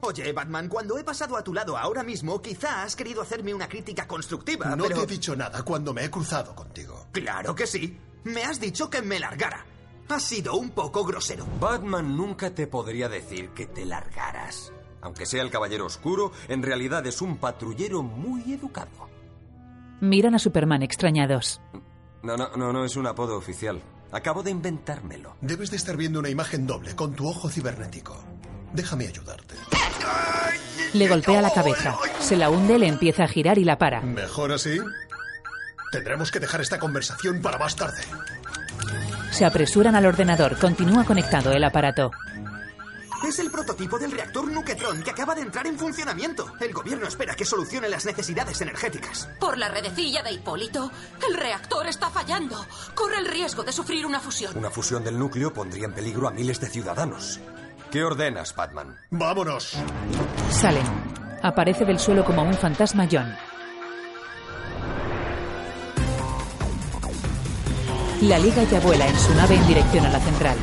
Oye, Batman, cuando he pasado a tu lado ahora mismo, quizá has querido hacerme una crítica constructiva, No pero... te he dicho nada cuando me he cruzado contigo. Claro que sí. Me has dicho que me largara. Has sido un poco grosero. Batman nunca te podría decir que te largaras. Aunque sea el Caballero Oscuro, en realidad es un patrullero muy educado. Miran a Superman extrañados. No, no, no, no es un apodo oficial. Acabo de inventármelo. Debes de estar viendo una imagen doble con tu ojo cibernético. Déjame ayudarte. Le golpea la cabeza. Se la hunde, le empieza a girar y la para. ¿Mejor así? Tendremos que dejar esta conversación para más tarde. Se apresuran al ordenador. Continúa conectado el aparato. Es el prototipo del reactor Nuquetron que acaba de entrar en funcionamiento. El gobierno espera que solucione las necesidades energéticas. por la redecilla de Hipólito, el reactor está fallando. Corre el riesgo de sufrir una fusión. Una fusión del núcleo pondría en peligro a miles de ciudadanos. ¿Qué ordenas, Batman? ¡Vámonos! Salen. Aparece del suelo como un fantasma John. La liga ya vuela en su nave en dirección a la central.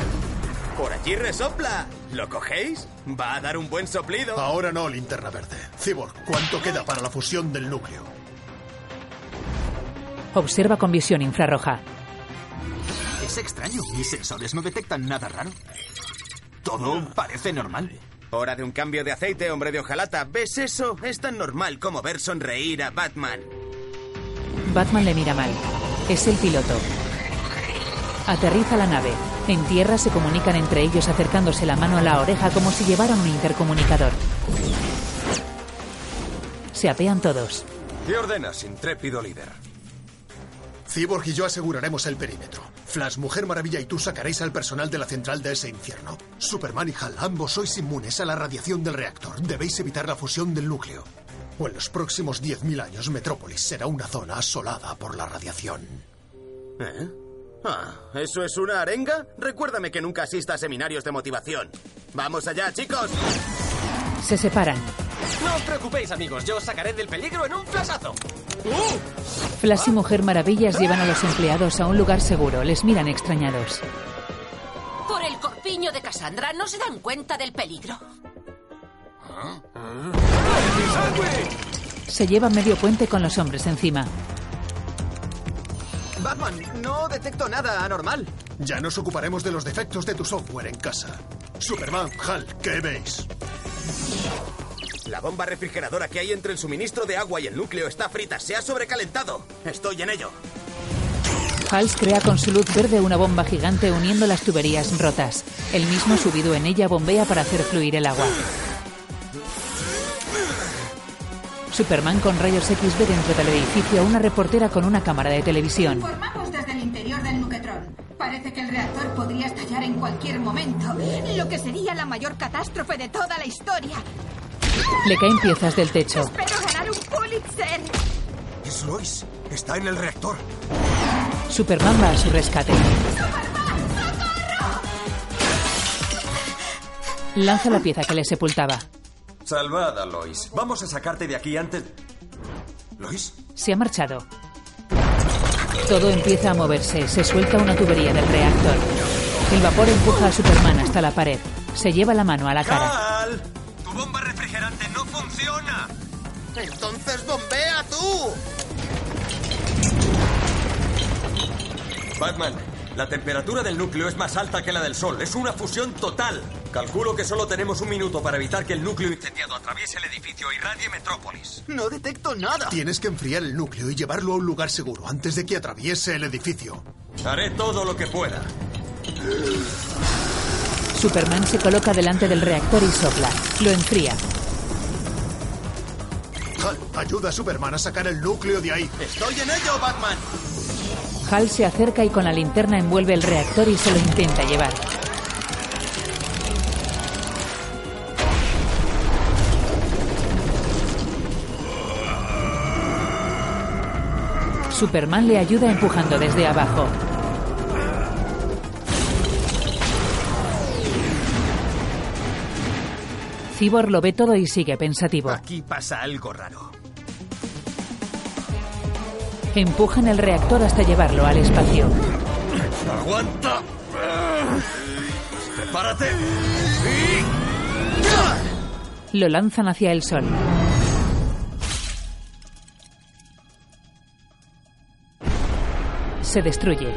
Por allí resopla. ¿Lo cogéis? Va a dar un buen soplido. Ahora no, linterna verde. Cyborg, ¿cuánto queda para la fusión del núcleo? Observa con visión infrarroja. Es extraño. Mis sensores no detectan nada raro. Todo parece normal. Hora de un cambio de aceite, hombre de hojalata. ¿Ves eso? Es tan normal como ver sonreír a Batman. Batman le mira mal. Es el piloto. Aterriza la nave. En tierra se comunican entre ellos acercándose la mano a la oreja como si llevaran un intercomunicador. Se apean todos. ¿Qué ordenas, intrépido líder? Cyborg y yo aseguraremos el perímetro. Flash, Mujer Maravilla y tú sacaréis al personal de la central de ese infierno. Superman y Hal, ambos sois inmunes a la radiación del reactor. Debéis evitar la fusión del núcleo. O en los próximos 10.000 años, Metrópolis será una zona asolada por la radiación. ¿Eh? Ah, ¿eso es una arenga? Recuérdame que nunca asista a seminarios de motivación. ¡Vamos allá, chicos! Se separan. No os preocupéis, amigos. Yo os sacaré del peligro en un flasazo. Flash y Mujer Maravillas llevan a los empleados a un lugar seguro. Les miran extrañados. Por el corpiño de Cassandra no se dan cuenta del peligro. Se lleva medio puente con los hombres encima. Batman, no detecto nada anormal. Ya nos ocuparemos de los defectos de tu software en casa. Superman, Hal, ¿qué veis? La bomba refrigeradora que hay entre el suministro de agua y el núcleo está frita. Se ha sobrecalentado. Estoy en ello. Hals crea con su luz verde una bomba gigante uniendo las tuberías rotas. El mismo subido en ella bombea para hacer fluir el agua. Superman con rayos X ve dentro del edificio a una reportera con una cámara de televisión. Informamos desde el interior del nuquetrón. Parece que el reactor podría estallar en cualquier momento, lo que sería la mayor catástrofe de toda la historia. Le caen piezas del techo. Espero ganar un Pulitzer. Es Lois. Está en el reactor. Superman va a su rescate. Lanza la pieza que le sepultaba. Salvada, Lois. Vamos a sacarte de aquí antes. ¿Lois? Se ha marchado. Todo empieza a moverse. Se suelta una tubería del reactor. El vapor empuja a Superman hasta la pared. Se lleva la mano a la cara. ¡Cal! Funciona! ¡Entonces bombea tú! Batman, la temperatura del núcleo es más alta que la del Sol. Es una fusión total. Calculo que solo tenemos un minuto para evitar que el núcleo incendiado atraviese el edificio y radie Metrópolis. No detecto nada. Tienes que enfriar el núcleo y llevarlo a un lugar seguro antes de que atraviese el edificio. Haré todo lo que pueda. Superman se coloca delante del reactor y sopla. Lo enfría. Hal, ayuda a Superman a sacar el núcleo de ahí. Estoy en ello, Batman. Hal se acerca y con la linterna envuelve el reactor y se lo intenta llevar. Superman le ayuda empujando desde abajo. Cibor lo ve todo y sigue pensativo. Aquí pasa algo raro. Empujan el reactor hasta llevarlo al espacio. ¡Aguanta! ¡Prepárate! Lo lanzan hacia el sol. Se destruye.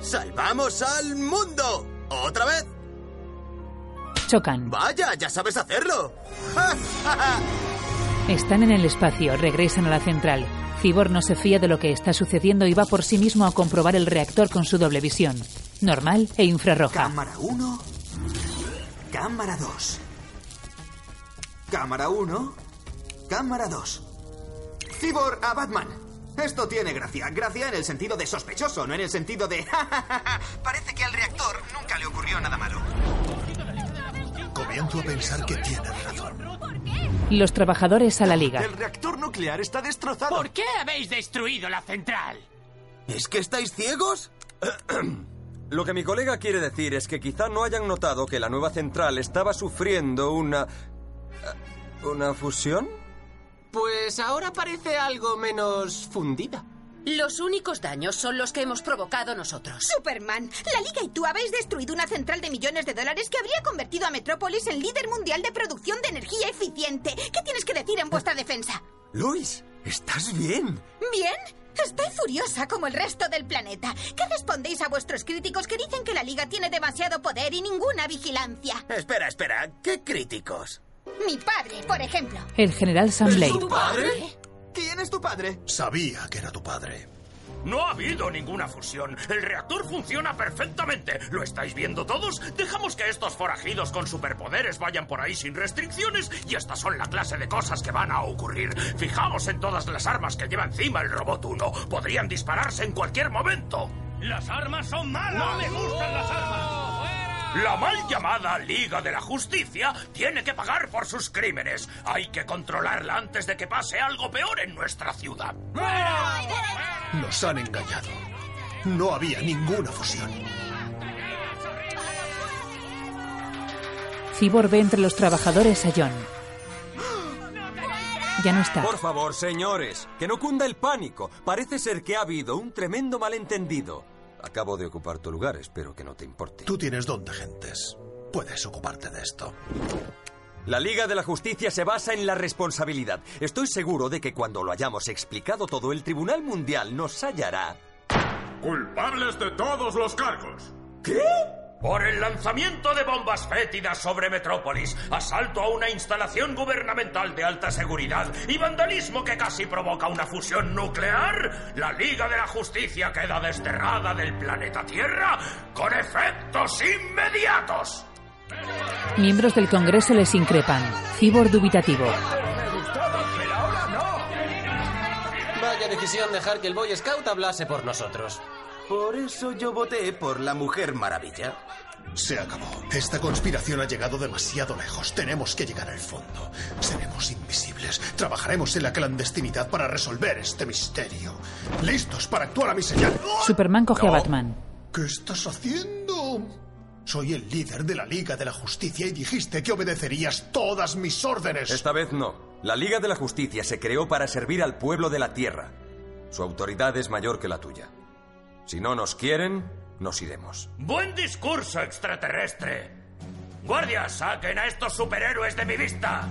¡Salvamos al mundo! ¿Otra vez? Chocan. ¡Vaya, ya sabes hacerlo! (laughs) Están en el espacio, regresan a la central. Cibor no se fía de lo que está sucediendo y va por sí mismo a comprobar el reactor con su doble visión. Normal e infrarroja. Cámara 1. Cámara 2. Cámara 1. Cámara 2. Cibor a Batman. Esto tiene gracia. Gracia en el sentido de sospechoso, no en el sentido de... (laughs) Parece que al reactor nunca le ocurrió nada malo. Comienzo a pensar que tienes razón. Los trabajadores a la liga. El reactor nuclear está destrozado. ¿Por qué habéis destruido la central? ¿Es que estáis ciegos? (clears throat) Lo que mi colega quiere decir es que quizá no hayan notado que la nueva central estaba sufriendo una... eh, ¿Una fusión? Pues ahora parece algo menos fundida. Los únicos daños son los que hemos provocado nosotros. Superman, la Liga y tú habéis destruido una central de millones de dólares que habría convertido a Metrópolis en líder mundial de producción de energía eficiente. ¿Qué tienes que decir en vuestra defensa? Luis, ¿estás bien? ¿Bien? Estoy furiosa como el resto del planeta. ¿Qué respondéis a vuestros críticos que dicen que la Liga tiene demasiado poder y ninguna vigilancia? Espera, espera. ¿Qué críticos? Mi padre, por ejemplo. El general Sam Blade. ¿Tu padre? ¿Quién es tu padre? Sabía que era tu padre. No ha habido ninguna fusión. El reactor funciona perfectamente. ¿Lo estáis viendo todos? Dejamos que estos forajidos con superpoderes vayan por ahí sin restricciones y estas son la clase de cosas que van a ocurrir. Fijaos en todas las armas que lleva encima el robot 1. Podrían dispararse en cualquier momento. Las armas son malas. No me gustan las armas. La mal llamada Liga de la Justicia tiene que pagar por sus crímenes. Hay que controlarla antes de que pase algo peor en nuestra ciudad. Nos han engañado. No había ninguna fusión. Cibor ve entre los trabajadores a John. Ya no está. Por favor, señores, que no cunda el pánico. Parece ser que ha habido un tremendo malentendido. Acabo de ocupar tu lugar, espero que no te importe. Tú tienes don de gentes. Puedes ocuparte de esto. La Liga de la Justicia se basa en la responsabilidad. Estoy seguro de que cuando lo hayamos explicado todo, el Tribunal Mundial nos hallará. Culpables de todos los cargos. ¿Qué? Por el lanzamiento de bombas fétidas sobre Metrópolis, asalto a una instalación gubernamental de alta seguridad y vandalismo que casi provoca una fusión nuclear, la Liga de la Justicia queda desterrada del planeta Tierra con efectos inmediatos. Miembros del Congreso les increpan. Cibor dubitativo. Vaya decisión dejar que el Boy Scout hablase por nosotros. Por eso yo voté por la Mujer Maravilla. Se acabó. Esta conspiración ha llegado demasiado lejos. Tenemos que llegar al fondo. Seremos invisibles. Trabajaremos en la clandestinidad para resolver este misterio. ¿Listos para actuar a mi señal? Superman coge a Batman. ¿Qué estás haciendo? Soy el líder de la Liga de la Justicia y dijiste que obedecerías todas mis órdenes. Esta vez no. La Liga de la Justicia se creó para servir al pueblo de la Tierra. Su autoridad es mayor que la tuya. Si no nos quieren, nos iremos. Buen discurso, extraterrestre. Guardias, saquen a estos superhéroes de mi vista.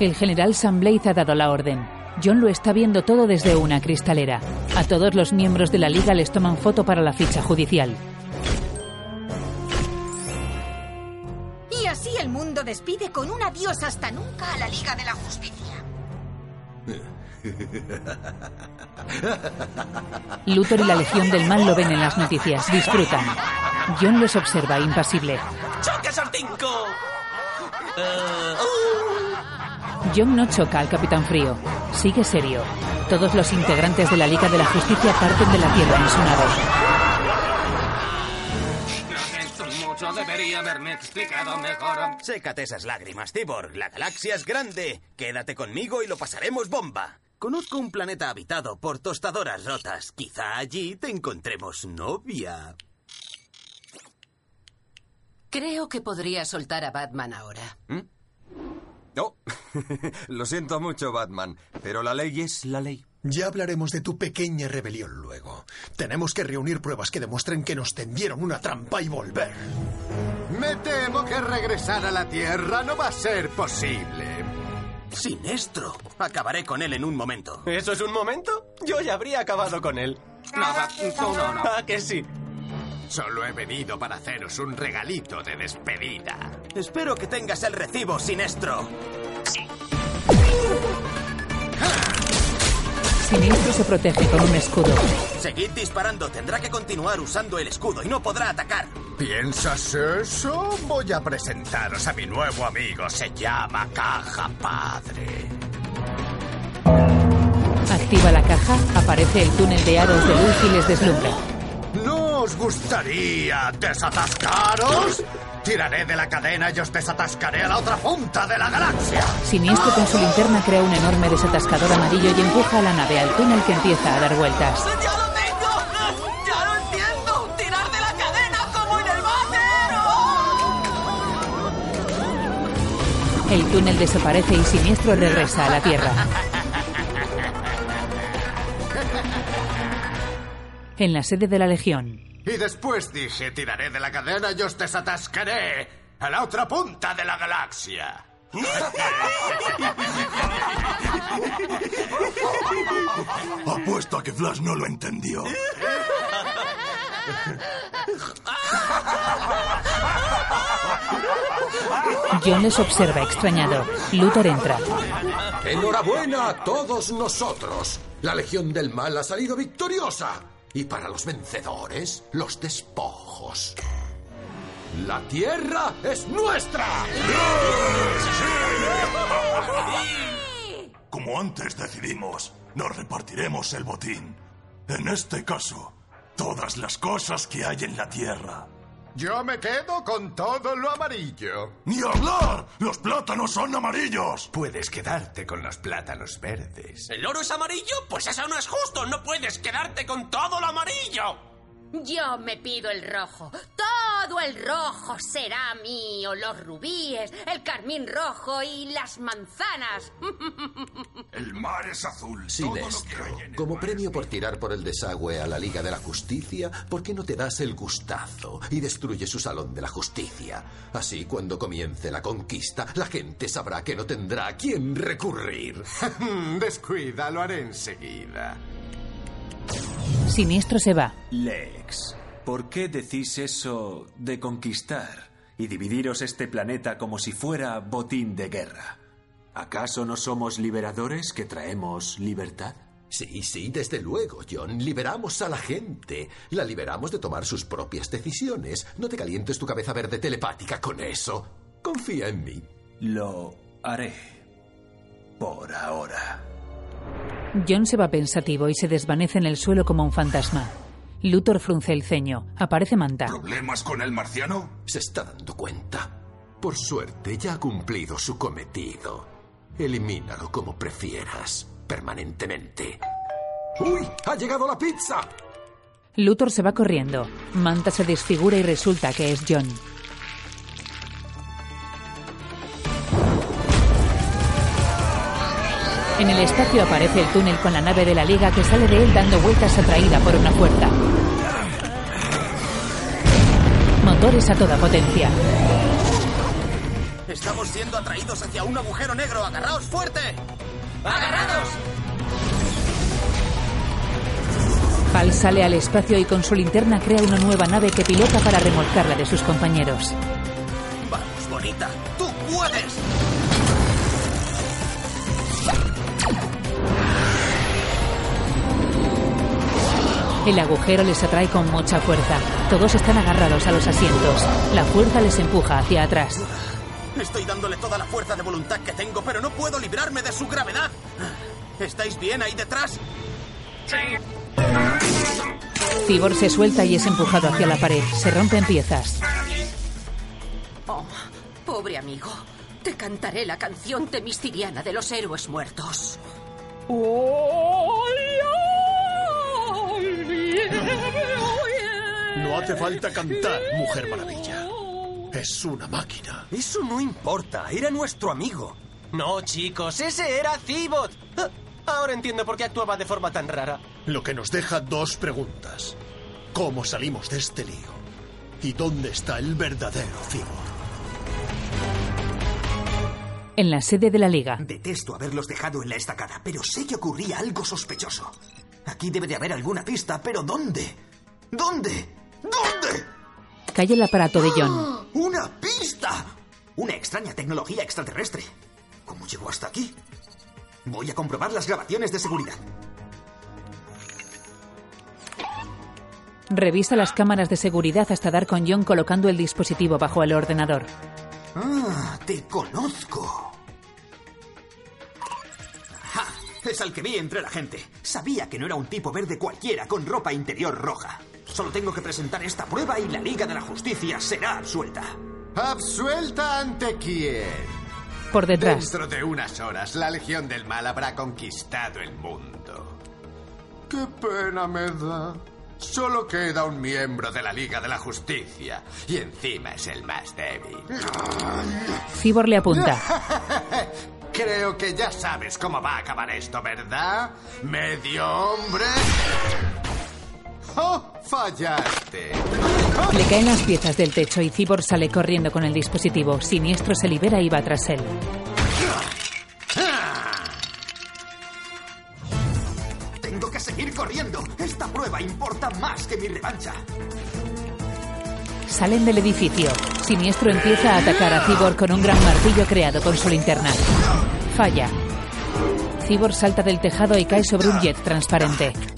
El general Sam Blade ha dado la orden. John lo está viendo todo desde una cristalera. A todos los miembros de la liga les toman foto para la ficha judicial. Y así el mundo despide con un adiós hasta nunca a la Liga de la Justicia. Luthor y la Legión del Mal lo ven en las noticias. Disfrutan. John les observa impasible. ¡Choque Sortinco! John no choca al Capitán Frío. Sigue serio. Todos los integrantes de la Liga de la Justicia parten de la Tierra en su nave. Mucho, debería haberme explicado mejor. Sécate esas lágrimas, Cyborg. La galaxia es grande. Quédate conmigo y lo pasaremos bomba. Conozco un planeta habitado por tostadoras rotas. Quizá allí te encontremos novia. Creo que podría soltar a Batman ahora. Oh, (laughs) lo siento mucho, Batman, pero la ley es la ley. Ya hablaremos de tu pequeña rebelión luego. Tenemos que reunir pruebas que demuestren que nos tendieron una trampa y volver. Me temo que regresar a la Tierra no va a ser posible. Sinestro. Acabaré con él en un momento. ¿Eso es un momento? Yo ya habría acabado con él. No, tú no, no. ¿Ah, que sí? Solo he venido para haceros un regalito de despedida. Espero que tengas el recibo, Sinestro. Siniestro se protege con un escudo. Seguid disparando. Tendrá que continuar usando el escudo y no podrá atacar. ¿Piensas eso? Voy a presentaros a mi nuevo amigo. Se llama Caja Padre. Activa la caja, aparece el túnel de aros de luz y les deslumbra. ¿No os gustaría desatascaros? Tiraré de la cadena y os desatascaré a la otra punta de la galaxia. Siniestro con su linterna crea un enorme desatascador amarillo y empuja a la nave al túnel que empieza a dar vueltas. ¡Ya lo tengo! ¡Ya lo entiendo! ¡Tirar de la cadena como en el váter! El túnel desaparece y Siniestro regresa a la Tierra. En la sede de la Legión, Y después dije, tiraré de la cadena y os desatascaré a la otra punta de la galaxia. (laughs) Apuesto a que Flash no lo entendió. John les observa extrañado. Luthor entra. Enhorabuena a todos nosotros. La Legión del Mal ha salido victoriosa. Y para los vencedores, los despojos. La Tierra es nuestra. Como antes decidimos, nos repartiremos el botín. En este caso, todas las cosas que hay en la Tierra. Yo me quedo con todo lo amarillo. ¡Ni hablar! ¡Los plátanos son amarillos! Puedes quedarte con los plátanos verdes. ¿El oro es amarillo? Pues eso no es justo. No puedes quedarte con todo lo amarillo. Yo me pido el rojo. Todo el rojo será mío. Los rubíes, el carmín rojo y las manzanas. (laughs) El mar es azul. Sinestro, como premio por tirar por el desagüe a la Liga de la Justicia, ¿por qué no te das el gustazo y destruyes su salón de la justicia? Así, cuando comience la conquista, la gente sabrá que no tendrá a quién recurrir. (laughs) Descuida, lo haré enseguida. Siniestro se va. Lex, ¿por qué decís eso de conquistar y dividiros este planeta como si fuera botín de guerra? ¿Acaso no somos liberadores que traemos libertad? Sí, sí, desde luego, John. Liberamos a la gente. La liberamos de tomar sus propias decisiones. No te calientes tu cabeza verde telepática con eso. Confía en mí. Lo haré. Por ahora. John se va pensativo y se desvanece en el suelo como un fantasma. Luthor frunce el ceño. Aparece Manta. ¿Problemas con el marciano? Se está dando cuenta. Por suerte, ya ha cumplido su cometido. Elimínalo como prefieras, permanentemente. ¡Uy! ¡Ha llegado la pizza! Luthor se va corriendo. Manta se desfigura y resulta que es John. En el espacio aparece el túnel con la nave de la Liga que sale de él dando vueltas atraída por una fuerza. Motores a toda potencia. Estamos siendo atraídos hacia un agujero negro. ¡Agarraos fuerte! ¡Agarrados! Hal sale al espacio y con su linterna crea una nueva nave que pilota para remolcarla de sus compañeros. Vamos, bonita. ¡Tú puedes! El agujero les atrae con mucha fuerza. Todos están agarrados a los asientos. La fuerza les empuja hacia atrás. Estoy dándole toda la fuerza de voluntad que tengo, pero no puedo librarme de su gravedad. ¿Estáis bien ahí detrás? Cibor se suelta y es empujado hacia la pared. Se rompen piezas. Oh, pobre amigo. Te cantaré la canción temistiriana de los héroes muertos. No hace falta cantar, Mujer Maravilla. Es una máquina. Eso no importa, era nuestro amigo. No, chicos, ese era Cibot. Ah, Ahora entiendo por qué actuaba de forma tan rara. Lo que nos deja dos preguntas. ¿Cómo salimos de este lío? ¿Y dónde está el verdadero Cibor? En la sede de la Liga. Detesto haberlos dejado en la estacada, pero sé que ocurría algo sospechoso. Aquí debe de haber alguna pista, pero ¿dónde? ¿Dónde? ¿Dónde? Cae el aparato de John. ¡Ah! ¡Una pista! Una extraña tecnología extraterrestre. ¿Cómo llegó hasta aquí? Voy a comprobar las grabaciones de seguridad. Revisa las cámaras de seguridad hasta dar con John colocando el dispositivo bajo el ordenador. Ah, te conozco. Ajá, es al que vi entre la gente. Sabía que no era un tipo verde cualquiera con ropa interior roja. Solo tengo que presentar esta prueba y la Liga de la Justicia será absuelta. ¿Absuelta ante quién? Por detrás. Dentro de unas horas, la Legión del Mal habrá conquistado el mundo. Qué pena me da. Solo queda un miembro de la Liga de la Justicia. Y encima es el más débil. Cibor le apunta. (laughs) Creo que ya sabes cómo va a acabar esto, ¿verdad? Medio hombre. ¡Oh! Fallaste. Le caen las piezas del techo y Cibor sale corriendo con el dispositivo. Siniestro se libera y va tras él. Tengo que seguir corriendo. Esta prueba importa más que mi revancha. Salen del edificio. Siniestro empieza a atacar a Cibor con un gran martillo creado con su linterna. Falla. Cibor salta del tejado y cae sobre un jet transparente.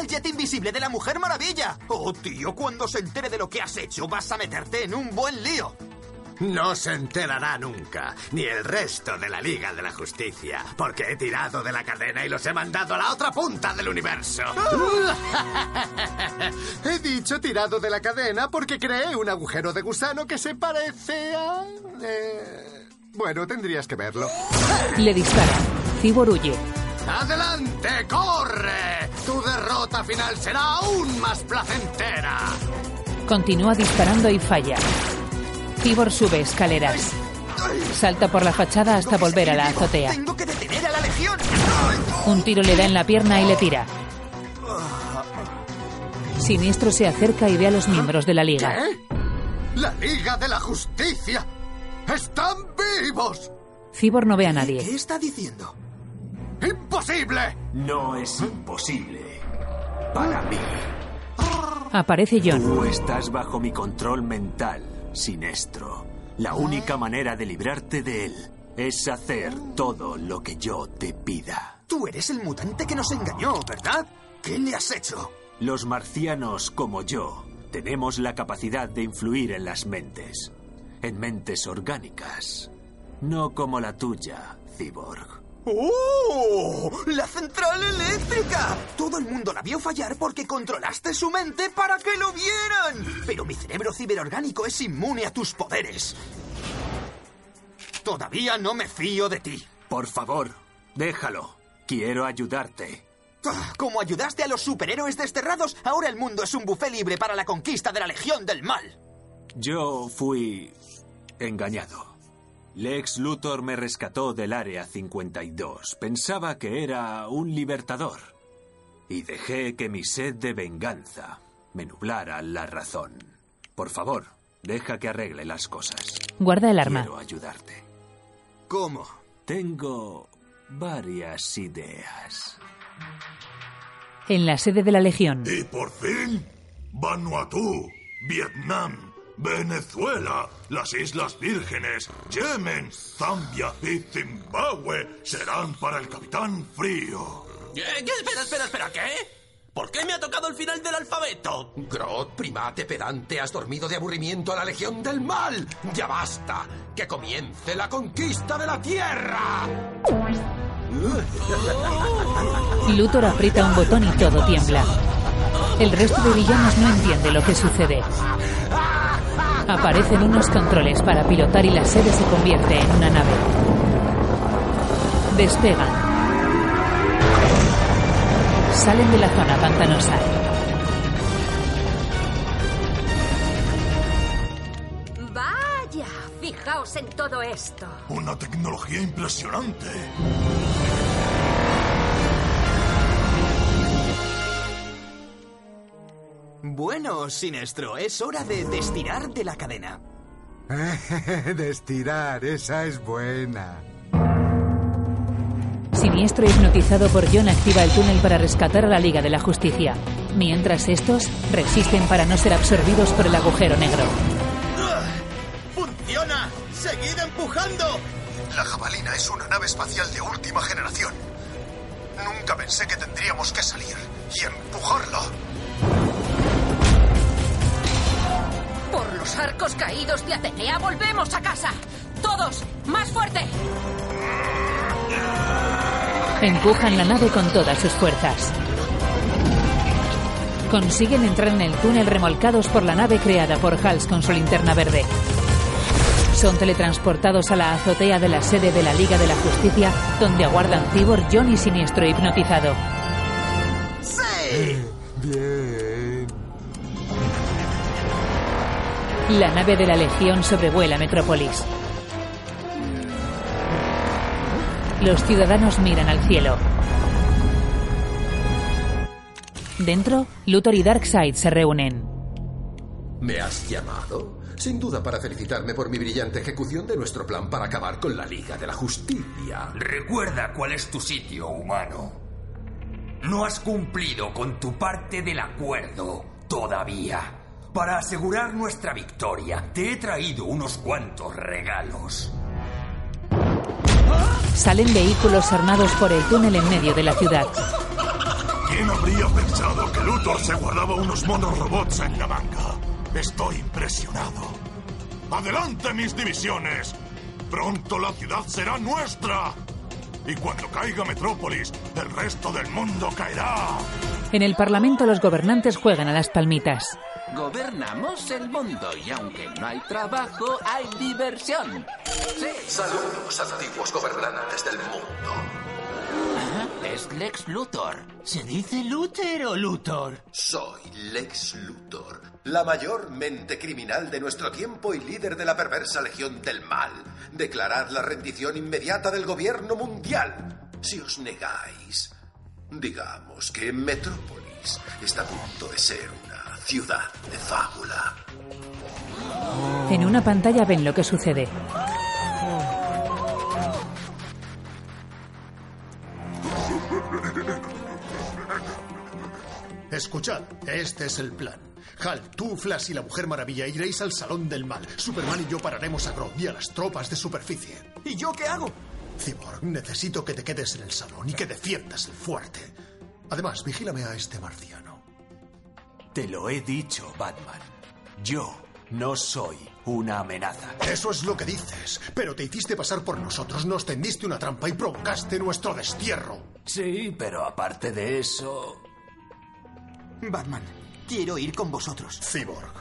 ¡Cuidado! ¡Era el jet invisible de la Mujer Maravilla! Oh, tío, cuando se entere de lo que has hecho, vas a meterte en un buen lío. No se enterará nunca, ni el resto de la Liga de la Justicia, porque he tirado de la cadena y los he mandado a la otra punta del universo. (laughs) he dicho tirado de la cadena porque creé un agujero de gusano que se parece a... eh, Bueno, tendrías que verlo. Le dispara. Cibor huye. ¡Adelante, corre! Tu derrota final será aún más placentera. Continúa disparando y falla. Cibor sube escaleras. Salta por la fachada hasta volver a la azotea. ¡Tengo que detener a la Legión! Un tiro le da en la pierna y le tira. Siniestro se acerca y ve a los miembros de la liga. ¿Qué? ¡La Liga de la Justicia! ¡Están vivos! Cibor no ve a nadie. ¿Qué está diciendo? ¡Imposible! No es imposible. Para mí. Aparece John. Tú estás bajo mi control mental, Sinestro. La única manera de librarte de él es hacer todo lo que yo te pida. Tú eres el mutante que nos engañó, ¿verdad? ¿Qué le has hecho? Los marcianos como yo tenemos la capacidad de influir en las mentes, en mentes orgánicas, no como la tuya, Cyborg. ¡Oh! ¡La central eléctrica! Todo el mundo la vio fallar porque controlaste su mente para que lo vieran. Pero mi cerebro ciberorgánico es inmune a tus poderes. Todavía no me fío de ti. Por favor, déjalo. Quiero ayudarte. Ah, Como ayudaste a los superhéroes desterrados, ahora el mundo es un buffet libre para la conquista de la Legión del Mal. Yo fui engañado. Lex Luthor me rescató del Área 52. Pensaba que era un libertador. Y dejé que mi sed de venganza me nublara la razón. Por favor, deja que arregle las cosas. Guarda el arma. Quiero ayudarte. ¿Cómo? Tengo varias ideas. En la sede de la Legión, Y por fin, Vanuatu, Vietnam, Venezuela, las Islas Vírgenes, Yemen, Zambia y Zimbabue serán para el Capitán Frío. ¿Qué? ¿Qué? Espera, espera, espera, ¿qué? ¿Por qué me ha tocado el final del alfabeto? Grot, primate pedante, has dormido de aburrimiento a la Legión del Mal. ¡Ya basta! ¡Que comience la conquista de la Tierra! (laughs) Luthor aprieta un botón y todo tiembla. El resto de villanos no entiende lo que sucede. Aparecen unos controles para pilotar y la sede se convierte en una nave. Despegan. Salen de la zona pantanosa. Vaya, fijaos en todo esto. Una tecnología impresionante. Bueno, Sinestro, es hora de destirar de la cadena. (laughs) de estirar, esa es buena. Siniestro hipnotizado por John activa el túnel para rescatar a la Liga de la Justicia, mientras estos resisten para no ser absorbidos por el agujero negro. ¡Funciona! ¡Seguid empujando! La jabalina es una nave espacial de última generación. Nunca pensé que tendríamos que salir y empujarla. Por los arcos caídos de Atenea volvemos a casa. Todos, más fuerte. Empujan la nave con todas sus fuerzas. Consiguen entrar en el túnel remolcados por la nave creada por Hals con su linterna verde. Son teletransportados a la azotea de la sede de la Liga de la Justicia, donde aguardan Cyborg, John y Siniestro hipnotizado. ¡Sí! Bien. La nave de la Legión sobrevuela Metrópolis. Los ciudadanos miran al cielo. Dentro, Luthor y Darkseid se reúnen. ¿Me has llamado? Sin duda para felicitarme por mi brillante ejecución de nuestro plan para acabar con la Liga de la Justicia. Recuerda cuál es tu sitio, humano. No has cumplido con tu parte del acuerdo todavía. Para asegurar nuestra victoria, te he traído unos cuantos regalos. Salen vehículos armados por el túnel en medio de la ciudad. ¿Quién habría pensado que Luthor se guardaba unos monos robots en la manga? Estoy impresionado. ¡Adelante, mis divisiones! Pronto la ciudad será nuestra. Y cuando caiga Metrópolis, el resto del mundo caerá. En el Parlamento los gobernantes juegan a las palmitas. Gobernamos el mundo y aunque no hay trabajo, hay diversión. Sí. Saludos, antiguos gobernantes del mundo. Ah, Es Lex Luthor. ¿Se dice Luther o Luthor? Soy Lex Luthor, la mayor mente criminal de nuestro tiempo y líder de la perversa Legión del Mal. Declarad la rendición inmediata del gobierno mundial. Si os negáis, digamos que Metrópolis está a punto de ser una ciudad de fábula. En una pantalla ven lo que sucede. Escuchad, este es el plan. Hal, tú, Flash y la Mujer Maravilla iréis al Salón del Mal. Superman y yo pararemos a Grodd y a las tropas de superficie. ¿Y yo qué hago? Cyborg, necesito que te quedes en el salón y que defiendas el fuerte. Además, vigílame a este marciano. Te lo he dicho, Batman. Yo no soy una amenaza. Eso es lo que dices. Pero te hiciste pasar por nosotros, nos tendiste una trampa y provocaste nuestro destierro. Sí, pero aparte de eso... Batman, quiero ir con vosotros. Cyborg,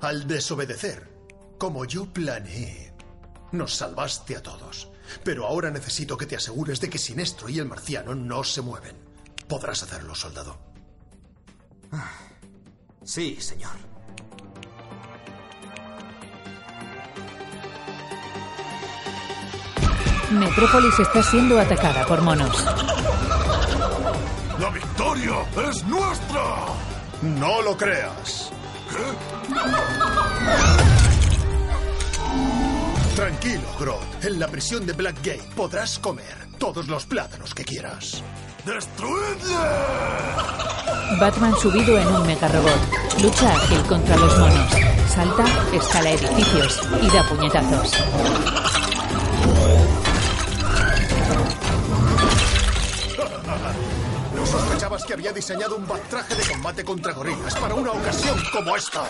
al desobedecer, como yo planeé, nos salvaste a todos. Pero ahora necesito que te asegures de que Sinestro y el marciano no se mueven. Podrás hacerlo, soldado. Sí, señor. Metrópolis está siendo atacada por monos. ¡La victoria es nuestra! No lo creas. Tranquilo, Grodd. En la prisión de Blackgate podrás comer todos los plátanos que quieras. ¡Destruidle! Batman subido en un megarobot. Lucha ágil contra los monos. Salta, escala edificios y da puñetazos. ¿No sospechabas que había diseñado un traje de combate contra gorilas para una ocasión como esta?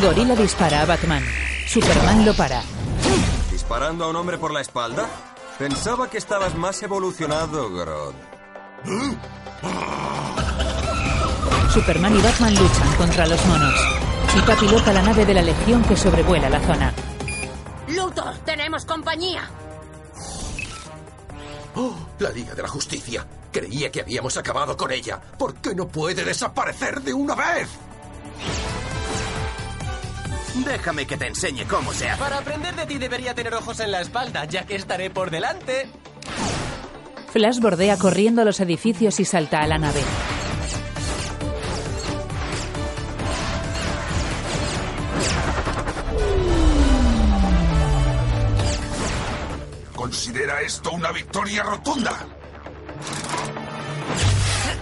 Gorila dispara a Batman. Superman lo para. ¿Disparando a un hombre por la espalda? Pensaba que estabas más evolucionado, Grodd. Superman y Batman luchan contra los monos. Chica pilota la nave de la Legión que sobrevuela la zona. Luthor, tenemos compañía. Oh, la Liga de la Justicia. Creía que habíamos acabado con ella. ¿Por qué no puede desaparecer de una vez? Déjame que te enseñe cómo se hace. Para aprender de ti debería tener ojos en la espalda, ya que estaré por delante. Flash bordea corriendo los edificios y salta a la nave. Considera esto una victoria rotunda.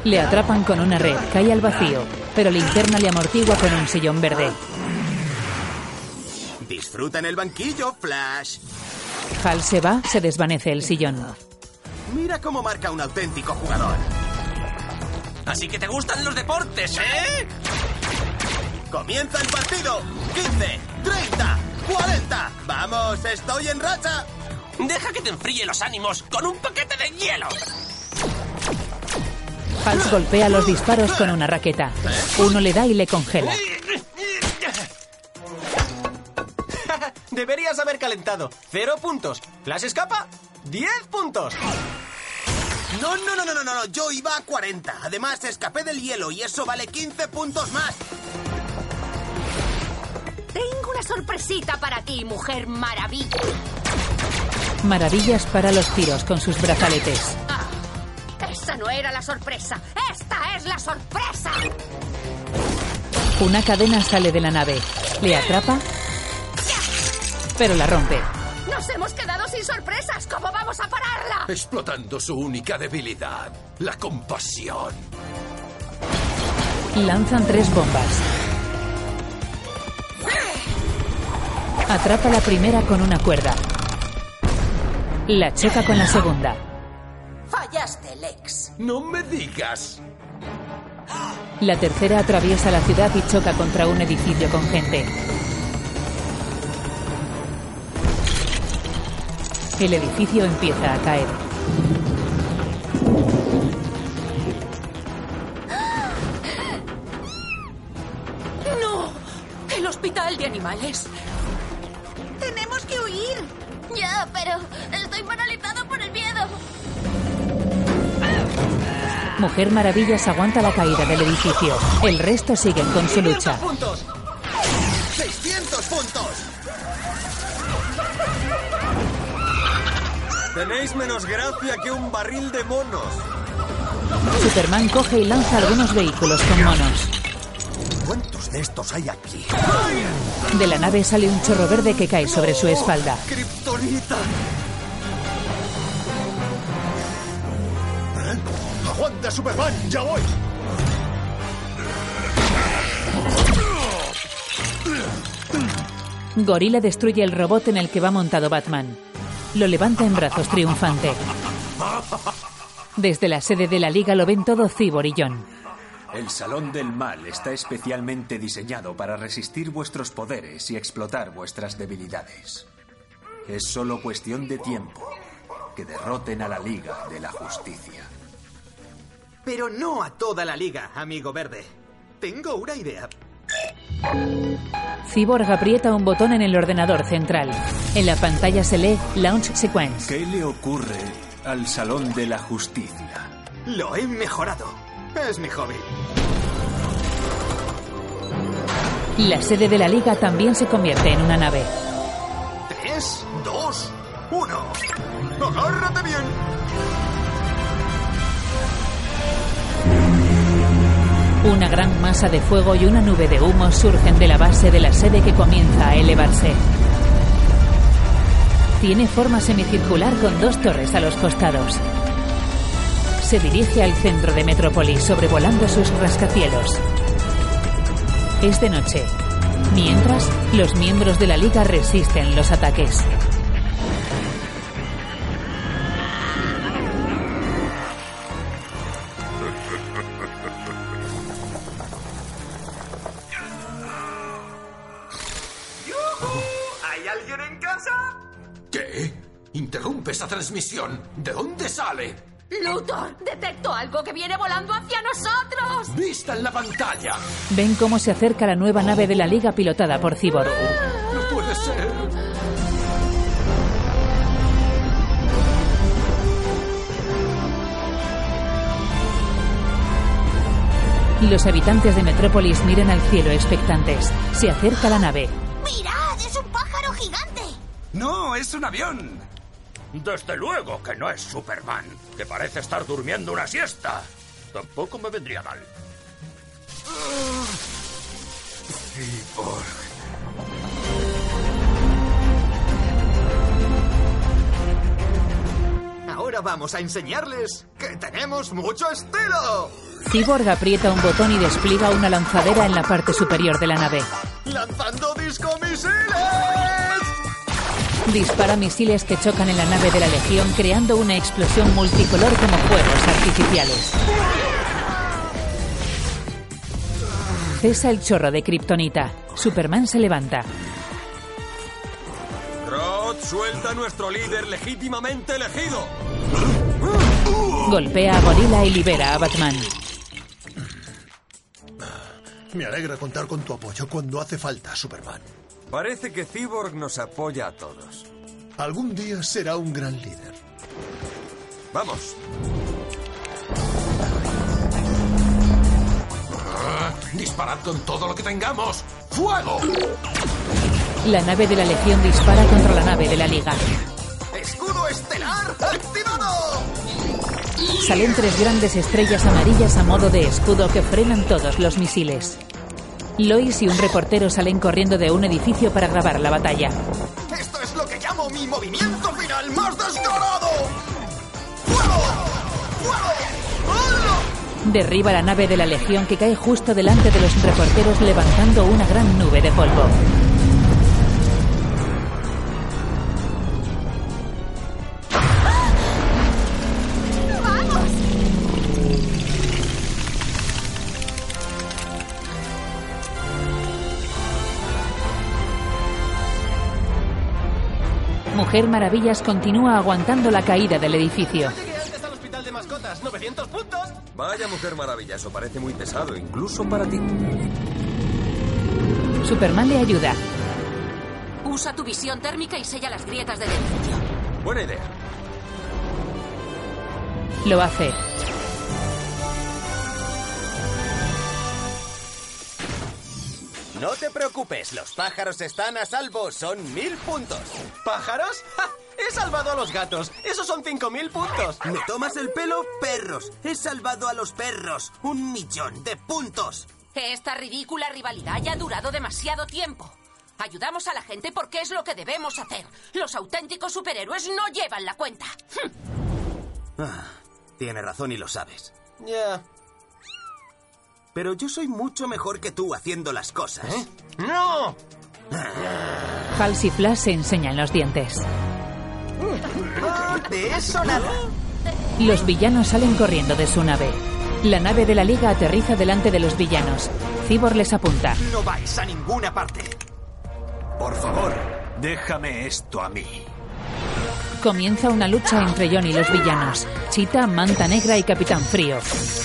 Le atrapan con una red, cae al vacío, pero linterna le amortigua con un sillón verde. Disfruta en el banquillo, Flash. Hal se va, se desvanece el sillón. Mira cómo marca un auténtico jugador. Así que te gustan los deportes, ¿eh? Comienza el partido. 15, 30, 40. Vamos, estoy en racha. Deja que te enfríe los ánimos con un paquete de hielo. Hal golpea los disparos con una raqueta. Uno le da y le congela. Deberías haber calentado. Cero puntos. Flash escapa. Diez puntos. No, no, no, no, no, no. Yo iba a 40. Además, escapé del hielo y eso vale 15 puntos más. Tengo una sorpresita para ti, mujer maravilla. Maravillas para los tiros con sus brazaletes. Ah, esa no era la sorpresa. Esta es la sorpresa. Una cadena sale de la nave. Le atrapa, pero la rompe. Nos hemos quedado sin sorpresas. ¿Cómo vamos a pararla? Explotando su única debilidad, la compasión. Lanzan tres bombas. Atrapa la primera con una cuerda. La choca con la segunda. Fallaste, Lex. No me digas. La tercera atraviesa la ciudad y choca contra un edificio con gente. El edificio empieza a caer. ¡No! ¡El hospital de animales! ¡Tenemos que huir! Ya, pero estoy paralizado por el miedo. Mujer Maravillas aguanta la caída del edificio. El resto siguen con su lucha. puntos! Tenéis menos gracia que un barril de monos. Superman coge y lanza algunos vehículos con monos. ¿Cuántos de estos hay aquí? De la nave sale un chorro verde que cae sobre su espalda. ¡Kryptonita! ¡Anda, Superman! ¡Ya voy! Gorila destruye el robot en el que va montado Batman. Lo levanta en brazos triunfante. Desde la sede de la liga lo ven todo Cibor y John. El Salón del Mal está especialmente diseñado para resistir vuestros poderes y explotar vuestras debilidades. Es solo cuestión de tiempo que derroten a la Liga de la Justicia. Pero no a toda la liga, amigo verde. Tengo una idea. Cyborg aprieta un botón en el ordenador central. En la pantalla se lee Launch Sequence. ¿Qué le ocurre al Salón de la Justicia? Lo he mejorado. Es mi hobby. La sede de la liga también se convierte en una nave. Tres, dos, uno. ¡Agárrate bien! Una gran masa de fuego y una nube de humo surgen de la base de la sede que comienza a elevarse. Tiene forma semicircular con dos torres a los costados. Se dirige al centro de Metrópolis sobrevolando sus rascacielos. Es de noche. Mientras, los miembros de la Liga resisten los ataques. Luthor, detecto algo que viene volando hacia nosotros. ¡Vista en la pantalla! Ven cómo se acerca la nueva nave de la Liga pilotada por Cyborg. ¡No puede ser! Los habitantes de Metrópolis miran al cielo expectantes. Se acerca la nave. ¡Mirad! ¡Es un pájaro gigante! No, es un avión. Desde luego que no es Superman, que parece estar durmiendo una siesta. Tampoco me vendría mal. Ahora vamos a enseñarles que tenemos mucho estilo. Cyborg aprieta un botón y despliega una lanzadera en la parte superior de la nave. ¡Lanzando disco misiles! Dispara misiles que chocan en la nave de la Legión creando una explosión multicolor como fuegos artificiales. Cesa el chorro de kriptonita. Superman se levanta. Rod, suelta a nuestro líder legítimamente elegido. Golpea a Gorila y libera a Batman. Me alegra contar con tu apoyo cuando hace falta, Superman. Parece que Cyborg nos apoya a todos. Algún día será un gran líder. Vamos. Ah, ¡Disparad con todo lo que tengamos! ¡Fuego! La nave de la Legión dispara contra la nave de la Liga. ¡Escudo estelar activado! Salen tres grandes estrellas amarillas a modo de escudo que frenan todos los misiles. Lois y un reportero salen corriendo de un edificio para grabar la batalla. Esto es lo que llamo mi movimiento final más descarado. ¡Fuego! ¡Fuego! Derriba la nave de la Legión que cae justo delante de los reporteros levantando una gran nube de polvo. Mujer Maravillas continúa aguantando la caída del edificio. ¿Dónde está el hospital de mascotas? ¿900 puntos? Vaya mujer maravilla, eso parece muy pesado, incluso para ti. Superman le ayuda. Usa tu visión térmica y sella las grietas del edificio. Buena idea. Lo hace. No te preocupes, los pájaros están a salvo. Son mil puntos. ¿Pájaros? ¡Ja! He salvado a los gatos. Esos son 5.000 puntos. ¿Me tomas el pelo? Perros. He salvado a los perros. Un millón de puntos. Esta ridícula rivalidad ya ha durado demasiado tiempo. Ayudamos a la gente porque es lo que debemos hacer. Los auténticos superhéroes no llevan la cuenta. Hm. Ah, tiene razón y lo sabes. Ya. Pero yo soy mucho mejor que tú haciendo las cosas. ¿Eh? ¡No! Hals y Flash se enseñan los dientes. De eso nada. Los villanos salen corriendo de su nave. La nave de la Liga aterriza delante de los villanos. Cibor les apunta. No vais a ninguna parte. Por favor, déjame esto a mí. Comienza una lucha entre John y los villanos. Chita, Manta Negra y Capitán Frío.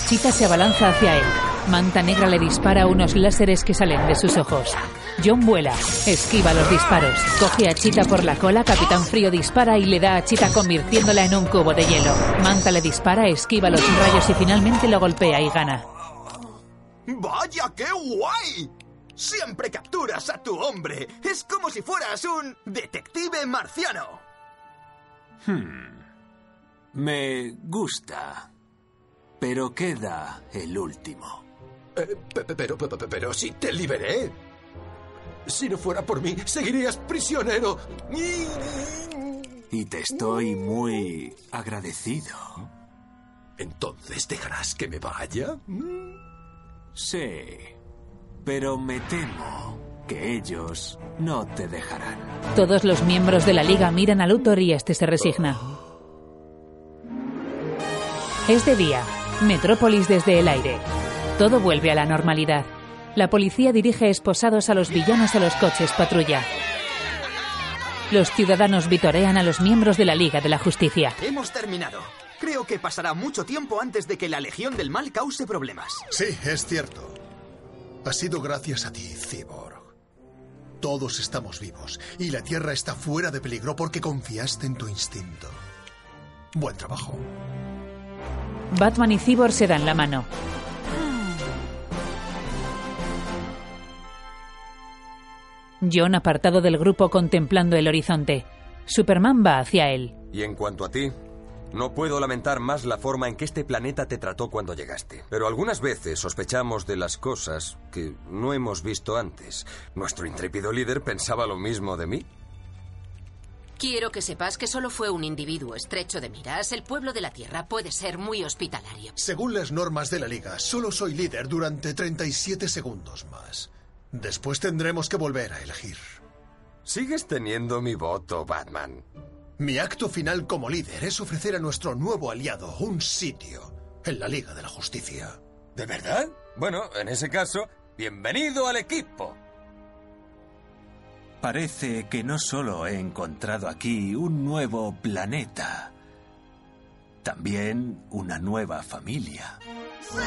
Chita se abalanza hacia él. Manta Negra le dispara unos láseres que salen de sus ojos. John vuela, esquiva los disparos, coge a Chita por la cola, Capitán Frío dispara y le da a Chita convirtiéndola en un cubo de hielo. Manta le dispara, esquiva los rayos y finalmente lo golpea y gana. ¡Vaya, qué guay! Siempre capturas a tu hombre. Es como si fueras un detective marciano. Hmm. Me gusta. Pero queda el último. Eh, pe- pe- pero, pe- pe- pero si te liberé. Si no fuera por mí, seguirías prisionero. Y te estoy muy agradecido. Entonces, ¿dejarás que me vaya? Sí. Pero me temo que ellos no te dejarán. Todos los miembros de la Liga miran a Luthor y este se resigna. Es de día. Metrópolis desde el aire. Todo vuelve a la normalidad. La policía dirige esposados a los villanos a los coches patrulla. Los ciudadanos vitorean a los miembros de la Liga de la Justicia. Hemos terminado. Creo que pasará mucho tiempo antes de que la Legión del Mal cause problemas. Sí, es cierto. Ha sido gracias a ti, Cyborg. Todos estamos vivos y la Tierra está fuera de peligro porque confiaste en tu instinto. Buen trabajo. Batman y Cyborg se dan la mano. John apartado del grupo contemplando el horizonte. Superman va hacia él. Y en cuanto a ti, no puedo lamentar más la forma en que este planeta te trató cuando llegaste. Pero algunas veces sospechamos de las cosas que no hemos visto antes. ¿Nuestro intrépido líder pensaba lo mismo de mí? Quiero que sepas que solo fue un individuo estrecho de miras. El pueblo de la Tierra puede ser muy hospitalario. Según las normas de la Liga, solo soy líder durante 37 segundos más. Después tendremos que volver a elegir. Sigues teniendo mi voto, Batman. Mi acto final como líder es ofrecer a nuestro nuevo aliado un sitio en la Liga de la Justicia. ¿De verdad? Bueno, en ese caso, bienvenido al equipo. Parece que no solo he encontrado aquí un nuevo planeta, también una nueva familia. ¡Que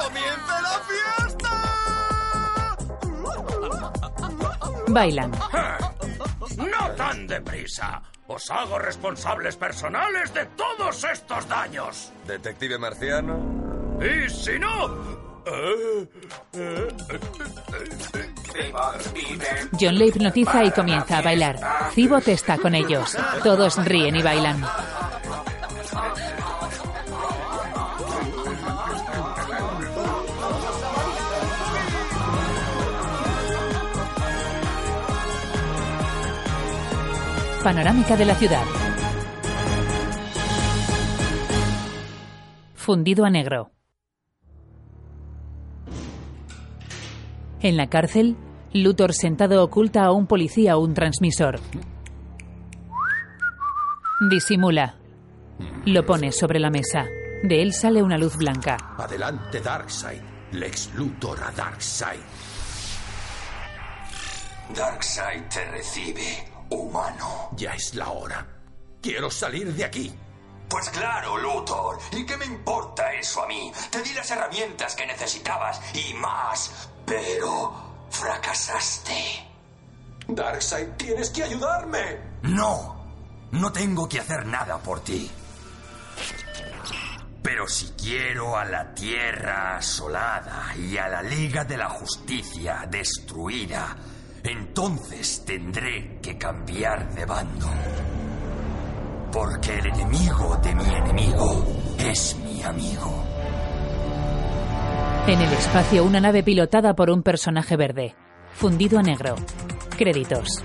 comience la fiesta! Bailan. No tan deprisa. Os hago responsables personales de todos estos daños. Detective marciano. Y si no... John le hipnotiza y comienza a bailar. Cibot está con ellos. Todos ríen y bailan. Panorámica de la ciudad. Fundido a negro. En la cárcel, Luthor sentado oculta a un policía un transmisor. Disimula. Lo pone sobre la mesa. De él sale una luz blanca. Adelante, Darkseid. Lex Luthor a Darkseid. Darkseid te recibe, humano. Ya es la hora. Quiero salir de aquí. Pues claro, Luthor. ¿Y qué me importa eso a mí? Te di las herramientas que necesitabas y más. Pero fracasaste. Darkseid, tienes que ayudarme. No. No tengo que hacer nada por ti. Pero si quiero a la Tierra asolada y a la Liga de la Justicia destruida, entonces tendré que cambiar de bando. Porque el enemigo de mi enemigo es mi amigo. En el espacio, una nave pilotada por un personaje verde. Fundido a negro. Créditos.